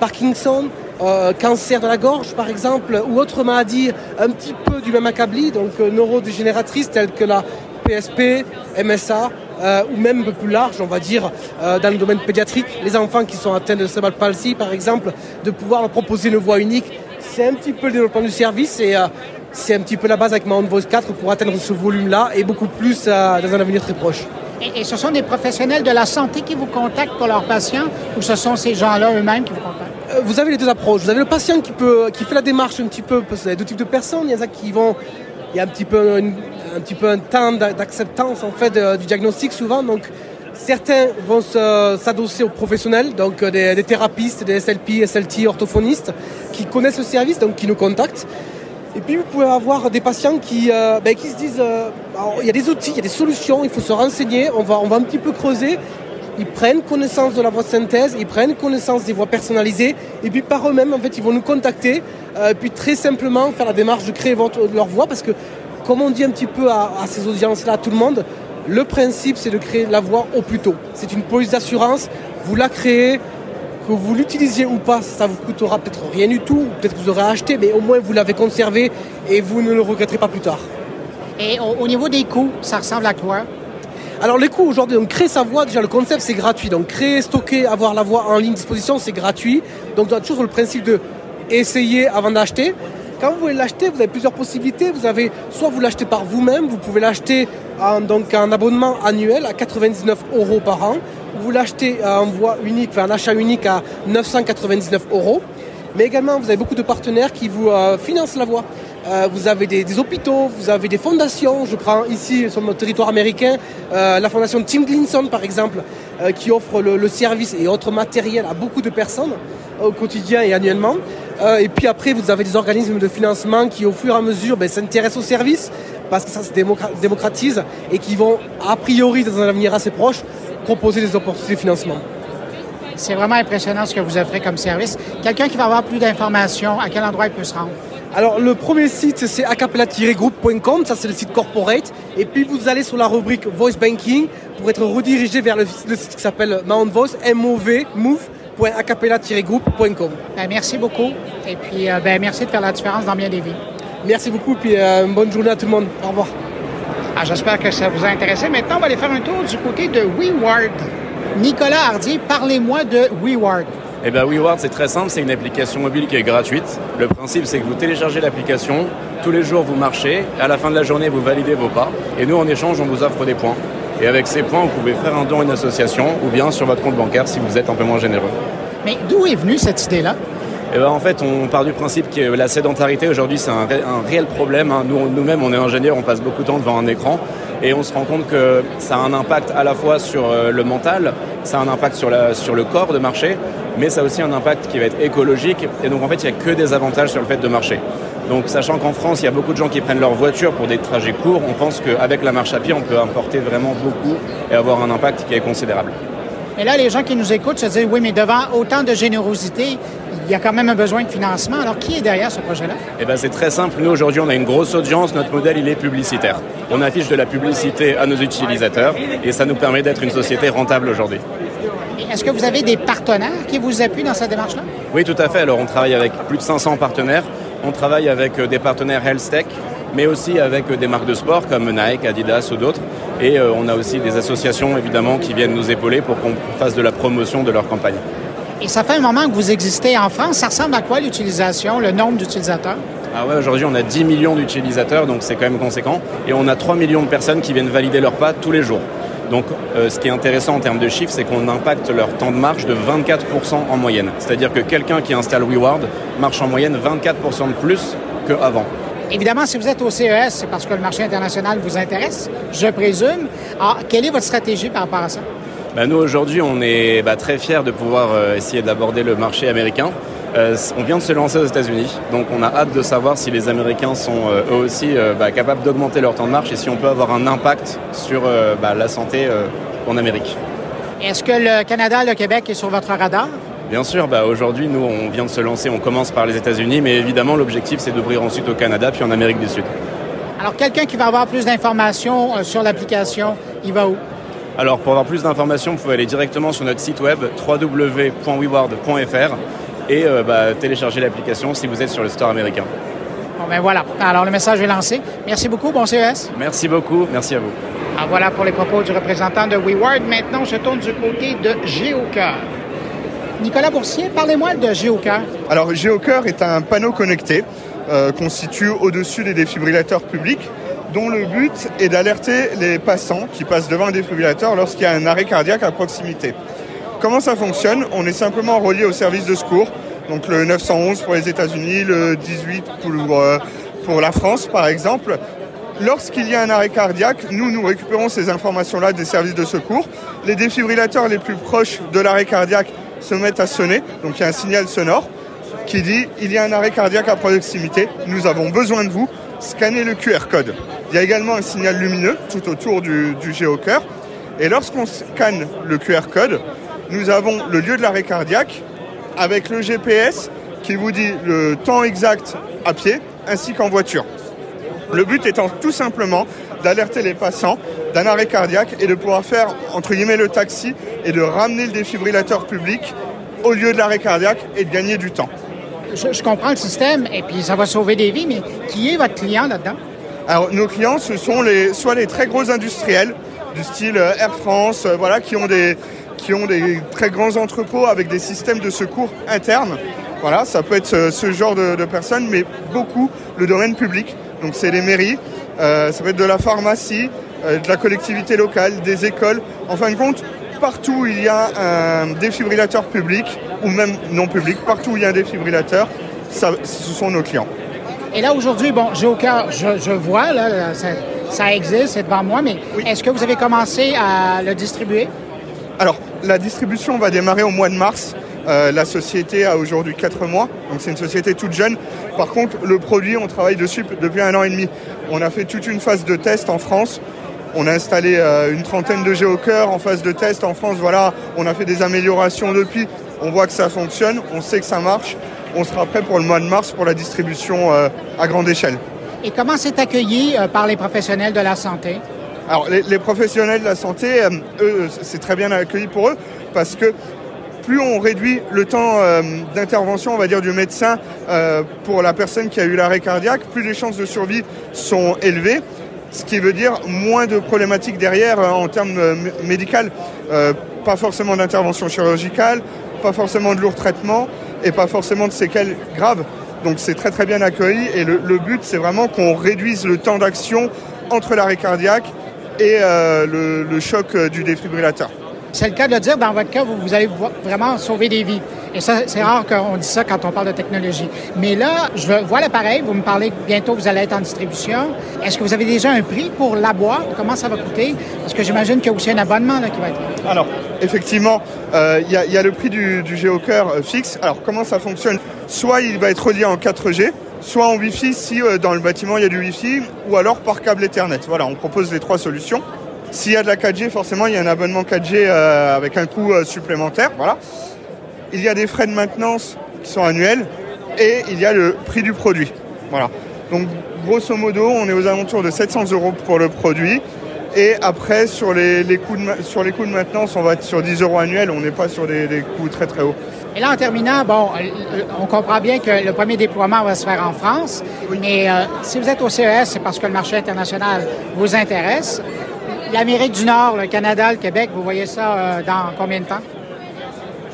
Parkinson, euh, cancer de la gorge par exemple, ou autres maladies un petit peu du même acabli, donc euh, neurodégénératrices telles que la PSP, MSA, euh, ou même un peu plus large, on va dire, dans le domaine pédiatrique, les enfants qui sont atteints de cerebral palsy par exemple, de pouvoir leur proposer une voix unique. C'est un petit peu le développement du service et c'est un petit peu la base avec Mount Voice 4 pour atteindre ce volume-là et beaucoup plus dans un avenir très proche. Et, ce sont des professionnels de la santé qui vous contactent pour leurs patients ou ce sont ces gens-là eux-mêmes qui vous contactent? Euh, vous avez les deux approches. Vous avez le patient qui, peut, qui fait la démarche un petit peu, parce qu'il y a deux types de personnes. Il y a qui vont, il y a un petit peu, un petit peu un temps d'acceptance en fait du diagnostic souvent. Donc certains vont s'adosser aux professionnels, donc euh, des, thérapistes, des SLP, SLT, orthophonistes, qui connaissent le service, donc qui nous contactent. Et puis vous pouvez avoir des patients qui, euh, ben, se disent, il y a des outils, il y a des solutions, il faut se renseigner, on va, on va un petit peu creuser ils prennent connaissance de la voix de synthèse, ils prennent connaissance des voix personnalisées, et puis par eux-mêmes, en fait, ils vont nous contacter, euh, et puis très simplement faire la démarche de créer leur voix, parce que, comme on dit un petit peu à, ces audiences-là, à tout le monde, le principe, c'est de créer la voix au plus tôt. C'est une police d'assurance, vous la créez, que vous l'utilisiez ou pas, ça vous coûtera peut-être rien du tout, peut-être que vous aurez acheté, mais au moins vous l'avez conservé et vous ne le regretterez pas plus tard. Et au, au niveau des coûts, ça ressemble à quoi? Alors les coûts aujourd'hui, donc créer sa voix, déjà le concept c'est gratuit. Donc créer, stocker, avoir la voix en ligne disposition, c'est gratuit. Donc on a toujours le principe de essayer avant d'acheter. Quand vous voulez l'acheter, vous avez plusieurs possibilités. Vous avez soit vous l'achetez par vous-même, vous pouvez l'acheter en donc un abonnement annuel à 99 euros par an. Vous l'achetez en voix unique, enfin un achat unique à 999 euros. Mais également, vous avez beaucoup de partenaires qui vous euh, financent la voix. Euh, vous avez des, hôpitaux, vous avez des fondations. Je prends ici sur notre territoire américain euh, la fondation Tim Glinson par exemple, euh, qui offre le, service et autres matériels à beaucoup de personnes au quotidien et annuellement. Et puis après, vous avez des organismes de financement qui au fur et à mesure ben, s'intéressent au service parce que ça se démocratise et qui vont a priori dans un avenir assez proche proposer des opportunités de financement. C'est vraiment impressionnant ce que vous offrez comme service. Quelqu'un qui va avoir plus d'informations, à quel endroit il peut se rendre? Alors le premier site c'est acapella-group.com, ça c'est le site corporate. Et puis vous allez sur la rubrique Voice Banking pour être redirigé vers le, le site qui s'appelle Mount Voice, M-O-V, move.acapella-group.com. Ben, merci beaucoup. Et puis euh, ben, merci de faire la différence dans bien des vies. Merci beaucoup, puis euh, bonne journée à tout le monde. Au revoir. Ah, J'espère que ça vous a intéressé. Maintenant, on va aller faire un tour du côté de WeWard. Nicolas Hardier, parlez-moi de WeWard. Eh bien, WeWard, c'est très simple, c'est une application mobile qui est gratuite. Le principe, c'est que vous téléchargez l'application, tous les jours vous marchez, à la fin de la journée, vous validez vos pas, et nous, en échange, on vous offre des points. Et avec ces points, vous pouvez faire un don à une association ou bien sur votre compte bancaire si vous êtes un peu moins généreux. Mais d'où est venue cette idée-là? Eh ben, en fait, on part du principe que la sédentarité aujourd'hui, c'est un, ré un, réel problème. Hein. Nous, nous-mêmes, on est ingénieurs, on passe beaucoup de temps devant un écran et on se rend compte que ça a un impact à la fois sur euh, le mental, ça a un impact sur, le corps de marcher, mais ça a aussi un impact qui va être écologique. Et donc, en fait, il n'y a que des avantages sur le fait de marcher. Donc, sachant qu'en France, il y a beaucoup de gens qui prennent leur voiture pour des trajets courts, on pense qu'avec la marche à pied, on peut importer vraiment beaucoup et avoir un impact qui est considérable. Et là, les gens qui nous écoutent se disent, oui, mais devant autant de générosité, il y a quand même un besoin de financement. Alors, qui est derrière ce projet-là? Eh bien, c'est très simple. Nous, aujourd'hui, on a une grosse audience. Notre modèle, il est publicitaire. On affiche de la publicité à nos utilisateurs et ça nous permet d'être une société rentable aujourd'hui. Est-ce que vous avez des partenaires qui vous appuient dans cette démarche-là? Oui, tout à fait. Alors, on travaille avec plus de 500 partenaires. On travaille avec des partenaires Health Tech, mais aussi avec des marques de sport comme Nike, Adidas ou d'autres. Et euh, on a aussi des associations, évidemment, qui viennent nous épauler pour qu'on fasse de la promotion de leur campagne. Et ça fait un moment que vous existez en France. Ça ressemble à quoi l'utilisation, le nombre d'utilisateurs? Ah ouais, aujourd'hui on a 10 millions d'utilisateurs, donc c'est quand même conséquent. Et on a 3 millions de personnes qui viennent valider leur pas tous les jours. Donc euh, ce qui est intéressant en termes de chiffres, c'est qu'on impacte leur temps de marche de 24% en moyenne. C'est-à-dire que quelqu'un qui installe WeWard marche en moyenne 24% de plus qu'avant. Évidemment, si vous êtes au CES, c'est parce que le marché international vous intéresse, je présume. Alors, quelle est votre stratégie par rapport à ça? Ben nous, aujourd'hui, on est bah, très fiers de pouvoir euh, essayer d'aborder le marché américain. Euh, on vient de se lancer aux États-Unis, donc on a hâte de savoir si les Américains sont euh, eux aussi bah, capables d'augmenter leur temps de marche et si on peut avoir un impact sur bah, la santé en Amérique. Est-ce que le Canada, le Québec est sur votre radar? Bien sûr, bah aujourd'hui, nous, on vient de se lancer, on commence par les États-Unis, mais évidemment, l'objectif, c'est d'ouvrir ensuite au Canada, puis en Amérique du Sud. Alors, quelqu'un qui va avoir plus d'informations euh, sur l'application, il va où? Alors, pour avoir plus d'informations, vous pouvez aller directement sur notre site web www.weward.fr et euh, bah, télécharger l'application si vous êtes sur le store américain. Bon, ben voilà. Alors, le message est lancé. Merci beaucoup. Bon CES. Merci beaucoup. Merci à vous. Alors, voilà pour les propos du représentant de WeWard. Maintenant, je tourne du côté de GeoCœur. Nicolas Boursier, parlez-moi de GeoCœur. Alors, GeoCœur est un panneau connecté euh, constitué au-dessus des défibrillateurs publics dont le but est d'alerter les passants qui passent devant un défibrillateur lorsqu'il y a un arrêt cardiaque à proximité. Comment ça fonctionne? On est simplement relié au service de secours, donc le 911 pour les États-Unis, le 18 pour, euh, pour la France par exemple. Lorsqu'il y a un arrêt cardiaque, nous, nous récupérons ces informations-là des services de secours. Les défibrillateurs les plus proches de l'arrêt cardiaque se mettent à sonner, donc il y a un signal sonore qui dit il y a un arrêt cardiaque à proximité, nous avons besoin de vous, scannez le QR code. Il y a également un signal lumineux tout autour du, du géocœur. Et lorsqu'on scanne le QR code, nous avons le lieu de l'arrêt cardiaque avec le GPS qui vous dit le temps exact à pied ainsi qu'en voiture. Le but étant tout simplement d'alerter les passants d'un arrêt cardiaque et de pouvoir faire entre guillemets le taxi et de ramener le défibrillateur public au lieu de l'arrêt cardiaque et de gagner du temps. Je, je comprends le système et puis ça va sauver des vies, mais qui est votre client là-dedans? Alors, nos clients, ce sont les, soit les très gros industriels, du style euh, Air France, euh, voilà, qui ont, des, qui ont des très grands entrepôts avec des systèmes de secours internes. Voilà, ça peut être ce, ce genre de, de personnes, mais beaucoup le domaine public. Donc, c'est les mairies, euh, ça peut être de la pharmacie, euh, de la collectivité locale, des écoles. En fin de compte, partout où il y a un défibrillateur public, ou même non public, partout où il y a un défibrillateur, ça, ce sont nos clients. Et là, aujourd'hui, bon, j'ai au cœur, je, je vois, là, ça, ça existe, c'est devant moi, mais est-ce que vous avez commencé à le distribuer? Alors, la distribution va démarrer au mois de mars. Euh, la société a aujourd'hui 4 mois, donc c'est une société toute jeune. Par contre, le produit, on travaille dessus depuis un an et demi. On a fait toute une phase de test en France. On a installé euh, une trentaine de géocœurs en phase de test en France. Voilà, on a fait des améliorations depuis. On voit que ça fonctionne, on sait que ça marche. On sera prêt pour le mois de mars pour la distribution euh, à grande échelle. Et comment c'est accueilli par les professionnels de la santé? Alors, les, les professionnels de la santé, eux, c'est très bien accueilli pour eux parce que plus on réduit le temps euh, d'intervention, on va dire, du médecin euh, pour la personne qui a eu l'arrêt cardiaque, plus les chances de survie sont élevées. Ce qui veut dire moins de problématiques derrière euh, en termes. Euh, pas forcément d'intervention chirurgicale, pas forcément de lourds traitements et pas forcément de séquelles graves. Donc c'est très très bien accueilli et le, but c'est vraiment qu'on réduise le temps d'action entre l'arrêt cardiaque et le, choc du défibrillateur. C'est le cas de le dire, dans votre cas, vous, vous vo- vraiment sauver des vies. Et ça, c'est rare qu'on dise ça quand on parle de technologie. Mais là, je vois l'appareil, vous me parlez bientôt vous allez être en distribution. Est-ce que vous avez déjà un prix pour la boîte? Comment ça va coûter? Parce que j'imagine qu'il y a aussi un abonnement là, qui va être. Alors, effectivement, euh, il y, a- il y a le prix du, du géocœur euh, fixe. Alors, comment ça fonctionne? Soit il va être relié en 4G, soit en Wi-Fi si euh, dans le bâtiment il y a du Wi-Fi, ou alors par câble Ethernet. Voilà, on propose les trois solutions. S'il y a de la 4G, forcément, il y a un abonnement 4G euh, avec un coût euh, supplémentaire. Voilà. Il y a des frais de maintenance qui sont annuels et il y a le prix du produit. Voilà. Donc, grosso modo, on est aux alentours de 700 euros pour le produit. Et après, sur les, les coûts de, sur les coûts de maintenance, on va être sur 10 euros annuels. On n'est pas sur des, des coûts très très hauts. Et là, en terminant, bon, euh, on comprend bien que le premier déploiement va se faire en France. Mais euh, si vous êtes au CES, c'est parce que le marché international vous intéresse. L'Amérique du Nord, le Canada, le Québec, vous voyez ça euh, dans combien de temps?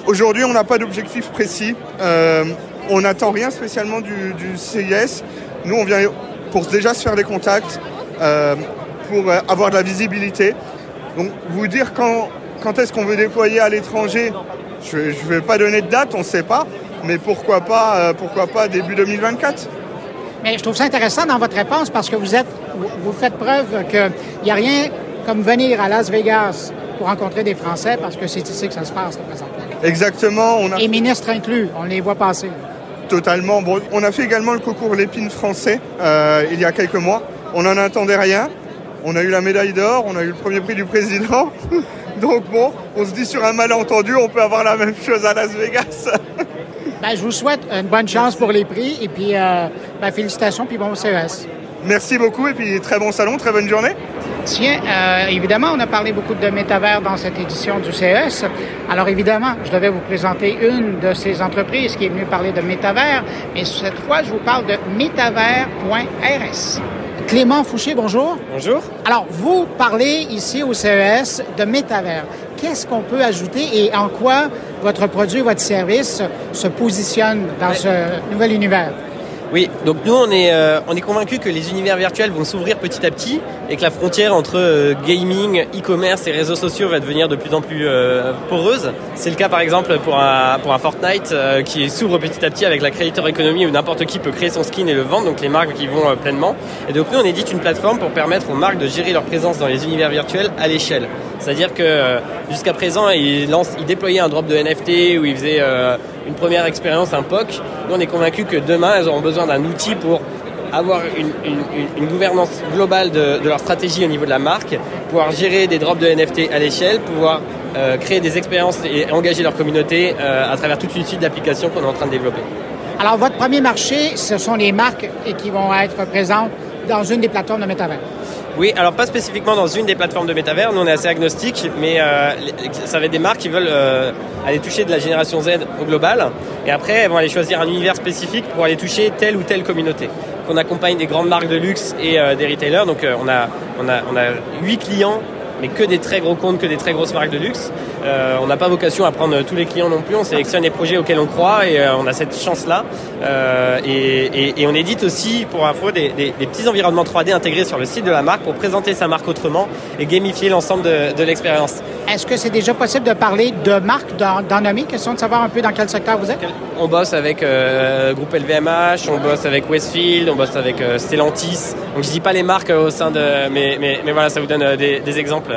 Aujourd'hui, on n'a pas d'objectif précis. Euh, on n'attend rien spécialement du, du CIS. Nous, on vient pour déjà se faire des contacts, euh, pour avoir de la visibilité. Donc, vous dire quand, quand est-ce qu'on veut déployer à l'étranger, je ne vais pas donner de date, on ne sait pas. Mais pourquoi pas, pourquoi pas début 2024 Mais je trouve ça intéressant dans votre réponse parce que vous êtes, vous, vous faites preuve qu'il n'y a rien comme venir à Las Vegas pour rencontrer des Français parce que c'est ici que ça se passe, présentement. Exactement. On a Et ministres inclus, on les voit passer. Totalement. Bon, on a fait également le concours Lépine français euh, il y a quelques mois. On n'en attendait rien. On a eu la médaille d'or, on a eu le premier prix du président. Donc bon, on se dit sur un malentendu, on peut avoir la même chose à Las Vegas. Ben, je vous souhaite une bonne chance pour les prix et puis euh, ben, félicitations puis bon CES. Merci beaucoup et puis très bon salon, très bonne journée. Tiens, euh, évidemment, on a parlé beaucoup de métavers dans cette édition du CES. Alors évidemment, je devais vous présenter une de ces entreprises qui est venue parler de métavers, mais cette fois, je vous parle de métavers.rs. Clément Fouché, bonjour. Bonjour. Alors, vous parlez ici au CES de métavers. Qu'est-ce qu'on peut ajouter et en quoi votre produit, votre service se positionne dans ce nouvel univers? Oui, donc nous on est, euh, on est convaincus que les univers virtuels vont s'ouvrir petit à petit et que la frontière entre euh, gaming, e-commerce et réseaux sociaux va devenir de plus en plus euh, poreuse. C'est le cas par exemple pour un, pour un Fortnite euh, qui s'ouvre petit à petit avec la creator economy où n'importe qui peut créer son skin et le vendre, donc les marques qui vont euh, pleinement. Et donc nous on édite une plateforme pour permettre aux marques de gérer leur présence dans les univers virtuels à l'échelle. C'est-à-dire que euh, jusqu'à présent ils, ils déployaient un drop de NFT où ils faisaient euh, une première expérience, un POC. Nous on est convaincus que demain elles auront besoin d'un outil pour avoir une, gouvernance globale de, leur stratégie au niveau de la marque, pouvoir gérer des drops de NFT à l'échelle, pouvoir euh, créer des expériences et engager leur communauté à travers toute une suite d'applications qu'on est en train de développer. Alors, votre premier marché, ce sont les marques qui vont être présentes dans une des plateformes de métavers. Oui, alors pas spécifiquement dans une des plateformes de métavers, nous on est assez agnostique, mais euh, ça va être des marques qui veulent euh, aller toucher de la génération Z au global, et après elles vont aller choisir un univers spécifique pour aller toucher telle ou telle communauté. On accompagne des grandes marques de luxe et euh, des retailers, donc on, a, on, on a 8 clients mais que des très gros comptes, que des très grosses marques de luxe. Euh, on n'a pas vocation à prendre tous les clients non plus, on sélectionne les projets auxquels on croit et euh, on a cette chance-là. Euh, et, et, et, on édite aussi, pour info, des, des, des, petits environnements 3D intégrés sur le site de la marque pour présenter sa marque autrement et gamifier l'ensemble de, de l'expérience. Est-ce que c'est déjà possible de parler de marques, d'en nommer? Question de savoir un peu dans quel secteur vous êtes. On bosse avec Groupe LVMH, on bosse avec Westfield, on bosse avec Stellantis. Donc je dis pas les marques au sein de... Mais, mais, mais voilà, ça vous donne des, des exemples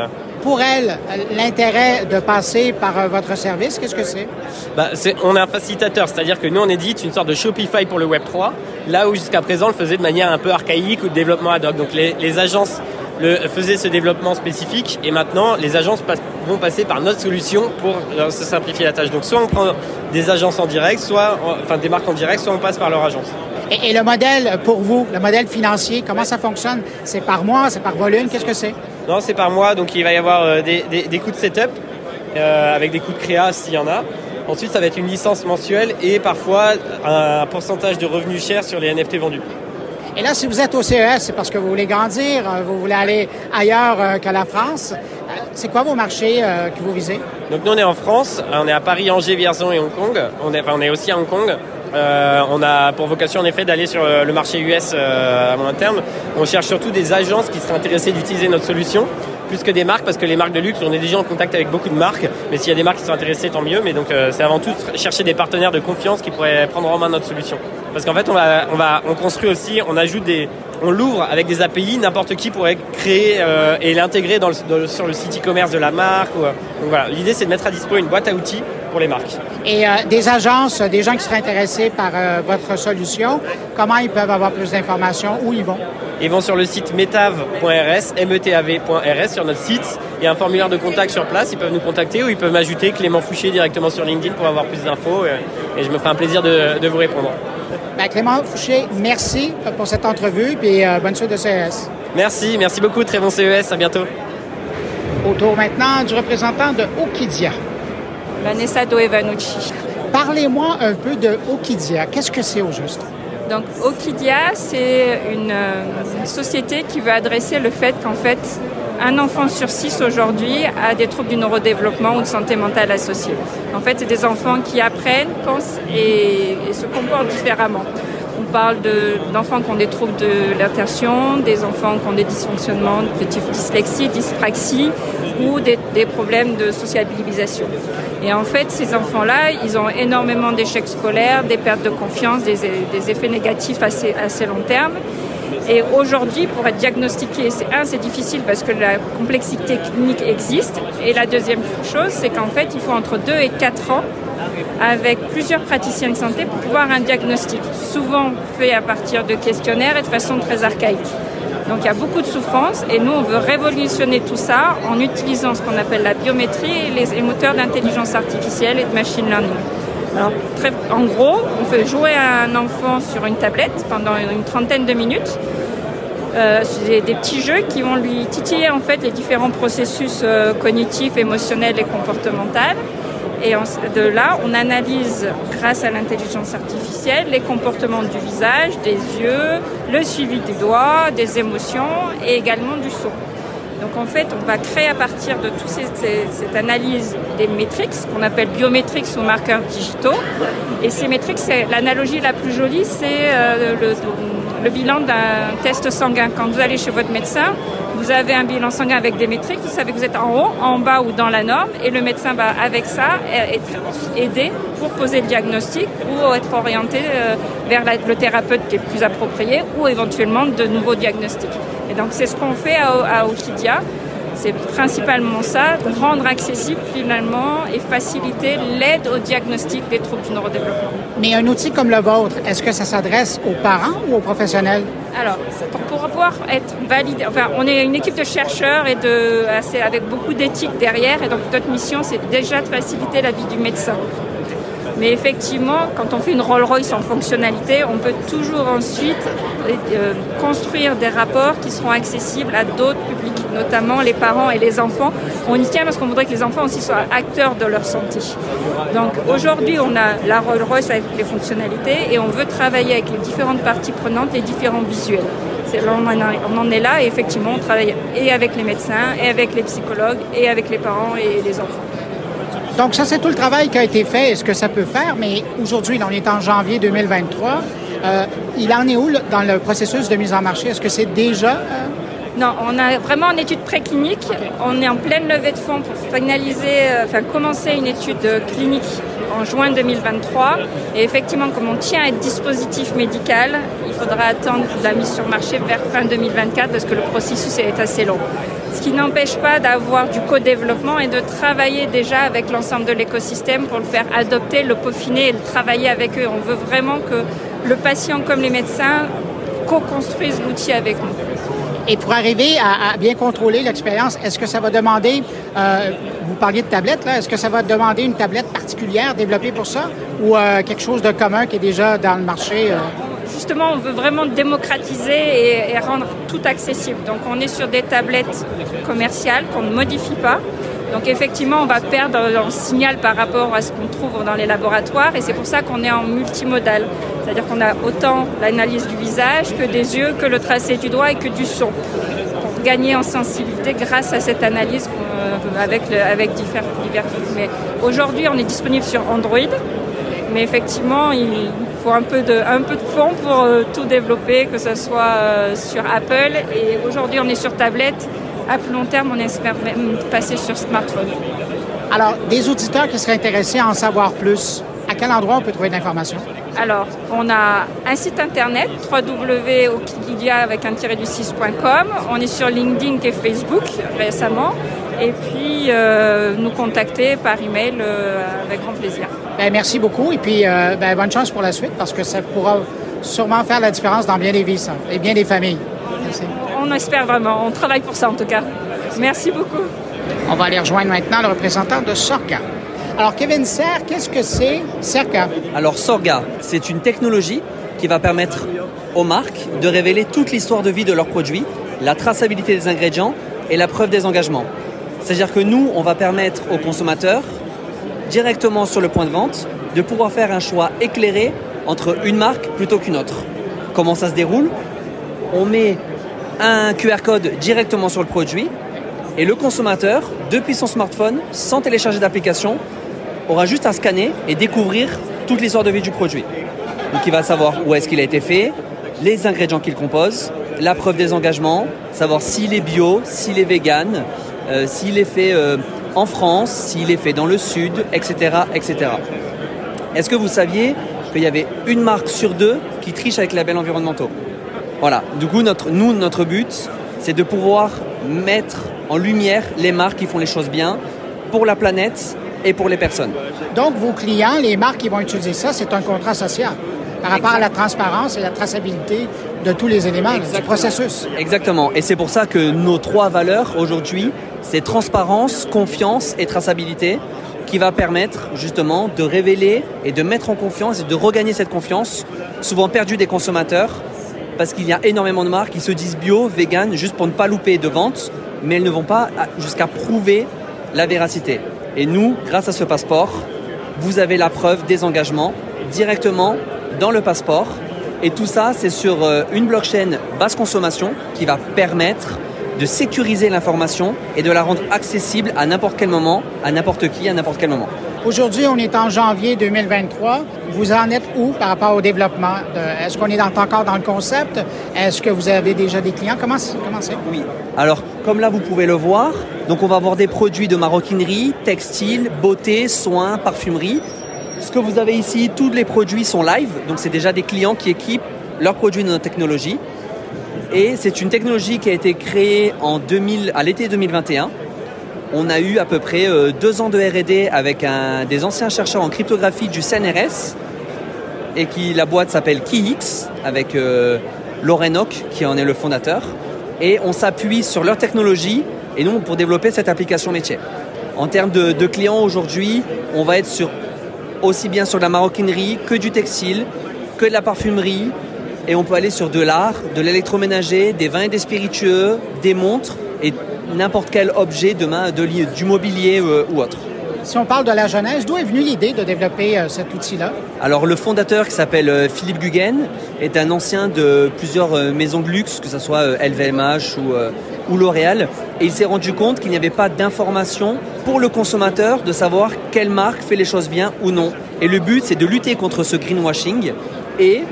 pour elle, l'intérêt de passer par votre service, qu'est-ce que c'est? Bah, c'est On est un facilitateur, c'est-à-dire que nous, on édite une sorte de Shopify pour le Web3, là où jusqu'à présent, on le faisait de manière un peu archaïque ou de développement ad hoc. Donc les, les agences le, faisaient ce développement spécifique et maintenant, les agences vont passer par notre solution pour se simplifier la tâche. Donc soit on prend des agences en direct, soit enfin des marques en direct, soit on passe par leur agence. Et le modèle pour vous, le modèle financier, comment ça fonctionne? C'est par mois, c'est par volume, qu'est-ce que c'est? Non, c'est par mois, donc il va y avoir euh, des, des, des, coûts de setup euh, avec des coûts de créa s'il y en a. Ensuite, ça va être une licence mensuelle et parfois un pourcentage de revenus chers sur les NFT vendus. Et là, si vous êtes au CES, c'est parce que vous voulez grandir, euh, vous voulez aller ailleurs qu'à la France. C'est quoi vos marchés que vous visez? Donc nous, on est en France, on est à Paris, Angers, Vierzon et Hong Kong. On est, enfin, on est aussi à Hong Kong. Euh, on a pour vocation en effet d'aller sur le marché US euh, à moyen terme. On cherche surtout des agences qui seraient intéressées d'utiliser notre solution plus que des marques parce que les marques de luxe, on est déjà en contact avec beaucoup de marques, mais s'il y a des marques qui sont intéressées, tant mieux. Mais donc euh, c'est avant tout chercher des partenaires de confiance qui pourraient prendre en main notre solution. Parce qu'en fait, on va, on construit aussi, on ajoute des, on l'ouvre avec des API, n'importe qui pourrait créer euh, et l'intégrer dans sur le site e-commerce de la marque. Ou, donc voilà, l'idée c'est de mettre à dispo une boîte à outils pour les marques. Et euh, des agences, des gens qui seraient intéressés par euh, votre solution, comment ils peuvent avoir plus d'informations, où ils vont? Ils vont sur le site metav.rs, metav.rs sur notre site. Il y a un formulaire de contact sur place, ils peuvent nous contacter ou ils peuvent m'ajouter Clément Fouché directement sur LinkedIn pour avoir plus d'infos et, et je me ferai un plaisir de, de vous répondre. Ben, Clément Fouché, merci pour cette entrevue et euh, bonne suite de CES. Merci, merci beaucoup. Très bon CES. À bientôt. Autour maintenant du représentant de Okidia. Vanessa Doevanucci. Parlez-moi un peu de Okidia. Qu'est-ce que c'est au juste? Donc Okidia, c'est une, une, société qui veut adresser le fait qu'en fait, un enfant sur six aujourd'hui a des troubles du neurodéveloppement ou de santé mentale associés. En fait, c'est des enfants qui apprennent, pensent et, et se comportent différemment. On parle d'enfants de, qui ont des troubles de l'attention, des enfants qui ont des dysfonctionnements de type dyslexie, dyspraxie ou des, problèmes de sociabilisation. Et en fait, ces enfants-là, ils ont énormément d'échecs scolaires, des pertes de confiance, des, effets négatifs assez, assez long terme. Et aujourd'hui, pour être diagnostiqué, c'est un, c'est difficile parce que la complexité clinique existe. Et la deuxième chose, c'est qu'en fait, il faut entre 2 et 4 ans avec plusieurs praticiens de santé pour pouvoir un diagnostic, souvent fait à partir de questionnaires et de façon très archaïque. Donc il y a beaucoup de souffrance et nous on veut révolutionner tout ça en utilisant ce qu'on appelle la biométrie et les, moteurs d'intelligence artificielle et de machine learning. En gros, on fait jouer un enfant sur une tablette pendant une trentaine de minutes. Euh, des, des, petits jeux qui vont lui titiller en fait les différents processus euh, cognitifs, émotionnels et comportementaux. Et de là, on analyse, grâce à l'intelligence artificielle, les comportements du visage, des yeux, le suivi des doigts, des émotions et également du son. Donc en fait, on va créer à partir de toute cette analyse des métriques, qu'on appelle biométriques ou marqueurs digitaux. Et ces métriques, c'est l'analogie la plus jolie, c'est euh, le, bilan d'un test sanguin. Quand vous allez chez votre médecin, vous avez un bilan sanguin avec des métriques, vous savez que vous êtes en haut, en bas ou dans la norme, et le médecin va avec ça être aidé pour poser le diagnostic ou être orienté euh, vers le thérapeute qui est plus approprié ou éventuellement de nouveaux diagnostics. Et donc c'est ce qu'on fait à, à Okidia. C'est principalement ça, rendre accessible finalement et faciliter l'aide au diagnostic des troubles du neurodéveloppement. Mais un outil comme le vôtre, est-ce que ça s'adresse aux parents ou aux professionnels? Alors, pour, pour pouvoir être validé, enfin, on est une équipe de chercheurs et de, avec beaucoup d'éthique derrière, et donc notre mission, c'est déjà de faciliter la vie du médecin. Mais effectivement, quand on fait une Rolls-Royce en fonctionnalité, on peut toujours ensuite euh, construire des rapports qui seront accessibles à d'autres publics, notamment les parents et les enfants. On y tient parce qu'on voudrait que les enfants aussi soient acteurs de leur santé. Donc aujourd'hui, on a la Rolls-Royce avec les fonctionnalités et on veut travailler avec les différentes parties prenantes, les différents visuels. on en est là et effectivement, on travaille et avec les médecins, et avec les psychologues, et avec les parents et les enfants. Donc ça, c'est tout le travail qui a été fait et ce que ça peut faire, mais aujourd'hui, on est en janvier 2023. Euh, il en est où dans le processus de mise en marché? Est-ce que c'est déjà... Euh, non, on a vraiment une étude préclinique. On est en pleine levée de fonds pour finaliser, euh, enfin commencer une étude clinique en juin 2023. Et effectivement, comme on tient à être dispositif médical, il faudra attendre la mise sur marché vers fin 2024 parce que le processus est assez long. Ce qui n'empêche pas d'avoir du co-développement et de travailler déjà avec l'ensemble de l'écosystème pour le faire adopter, le peaufiner et le travailler avec eux. On veut vraiment que le patient comme les médecins co-construisent l'outil avec nous. Et pour arriver à, bien contrôler l'expérience, est-ce que ça va demander, euh, vous parliez de tablette, là, est-ce que ça va demander une tablette particulière développée pour ça ou euh, quelque chose de commun qui est déjà dans le marché? Euh? Justement, on veut vraiment démocratiser et, rendre tout accessible. Donc on est sur des tablettes commerciales qu'on ne modifie pas. Donc effectivement, on va perdre un signal par rapport à ce qu'on trouve dans les laboratoires et c'est pour ça qu'on est en multimodal. C'est-à-dire qu'on a autant l'analyse du visage que des yeux, que le tracé du doigt et que du son. Pour gagner en sensibilité grâce à cette analyse euh, avec, avec divers, Mais aujourd'hui, on est disponible sur Android, mais effectivement, il faut un peu de, un peu de fonds pour euh, tout développer, que ce soit euh, sur Apple. Et aujourd'hui, on est sur tablette. À plus long terme, on espère même passer sur smartphone. Alors, des auditeurs qui seraient intéressés à en savoir plus, à quel endroit on peut trouver de l'information? Alors, on a un site internet, www.okilia avec un du 6.com. On est sur LinkedIn et Facebook récemment. Et puis, euh, nous contacter par email euh, avec grand plaisir. Ben, merci beaucoup et puis euh, ben, bonne chance pour la suite parce que ça pourra sûrement faire la différence dans bien des vies et bien des familles. On espère vraiment. On travaille pour ça en tout cas. Merci beaucoup. On va aller rejoindre maintenant le représentant de Sorca. Alors, Kevin Serre, qu'est-ce que c'est Serca? Alors, Sorga, c'est une technologie qui va permettre aux marques de révéler toute l'histoire de vie de leurs produits, la traçabilité des ingrédients et la preuve des engagements. C'est-à-dire que nous, on va permettre aux consommateurs, directement sur le point de vente, de pouvoir faire un choix éclairé entre une marque plutôt qu'une autre. Comment ça se déroule? On met un QR code directement sur le produit et le consommateur, depuis son smartphone, sans télécharger d'application, aura juste à scanner et découvrir toute l'histoire de vie du produit. Donc il va savoir où est-ce qu'il a été fait, les ingrédients qu'il compose, la preuve des engagements, savoir s'il est bio, s'il est vegan, euh, s'il est fait euh, en France, s'il est fait dans le sud, etc. etc. Est-ce que vous saviez qu'il y avait une marque sur deux qui triche avec les labels environnementaux? Voilà, du coup notre, nous, notre but, c'est de pouvoir mettre en lumière les marques qui font les choses bien pour la planète et pour les personnes. Donc, vos clients, les marques qui vont utiliser ça, c'est un contrat social par rapport à la transparence et la traçabilité de tous les éléments du processus. Exactement. Et c'est pour ça que nos trois valeurs aujourd'hui, c'est transparence, confiance et traçabilité qui va permettre justement de révéler et de mettre en confiance et de regagner cette confiance, souvent perdue des consommateurs, parce qu'il y a énormément de marques qui se disent bio, vegan, juste pour ne pas louper de vente, mais elles ne vont pas jusqu'à prouver la véracité. Et nous, grâce à ce passeport, vous avez la preuve des engagements directement dans le passeport. Et tout ça, c'est sur euh, une blockchain basse consommation qui va permettre de sécuriser l'information et de la rendre accessible à n'importe quel moment, à n'importe qui, à n'importe quel moment. Aujourd'hui, on est en janvier 2023. Vous en êtes où par rapport au développement? Est-ce qu'on est encore dans le concept? Est-ce que vous avez déjà des clients? Comment c'est? Oui. Alors, comme là, vous pouvez le voir, donc on va avoir des produits de maroquinerie, textile, beauté, soins, parfumerie. Ce que vous avez ici, tous les produits sont live, donc c'est déjà des clients qui équipent leurs produits de notre technologie. Et c'est une technologie qui a été créée en 2000, à l'été 2021 on a eu à peu près euh, deux ans de R&D avec des anciens chercheurs en cryptographie du CNRS et qui la boîte s'appelle KeyX avec euh, Lorenok qui en est le fondateur et on s'appuie sur leur technologie et nous pour développer cette application métier. En termes de, clients aujourd'hui, on va être sur aussi bien sur la maroquinerie que du textile, que de la parfumerie. Et on peut aller sur de l'art, de l'électroménager, des vins et des spiritueux, des montres et n'importe quel objet demain de, du mobilier euh, ou autre. Si on parle de la jeunesse, d'où est venue l'idée de développer euh, cet outil-là? Alors le fondateur qui s'appelle euh, Philippe Guggen est un ancien de plusieurs euh, maisons de luxe, que ce soit LVMH ou, ou L'Oréal, et il s'est rendu compte qu'il n'y avait pas d'information pour le consommateur de savoir quelle marque fait les choses bien ou non. Et le but c'est de lutter contre ce greenwashing et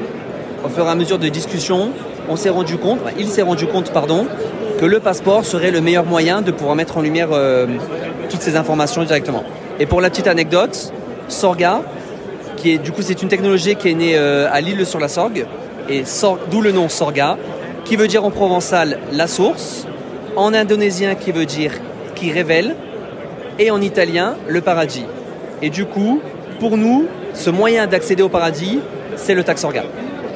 au fur et à mesure de discussion, on s'est rendu compte, il s'est rendu compte, pardon, que le passeport serait le meilleur moyen de pouvoir mettre en lumière toutes ces informations directement. Et pour la petite anecdote, Sorga, qui est du coup c'est une technologie qui est née euh, à l'île sur la Sorgue, et d'où le nom Sorga, qui veut dire en provençal la source, en indonésien qui veut dire qui révèle, et en italien le paradis. Et du coup, pour nous, ce moyen d'accéder au paradis, c'est le Taxorga.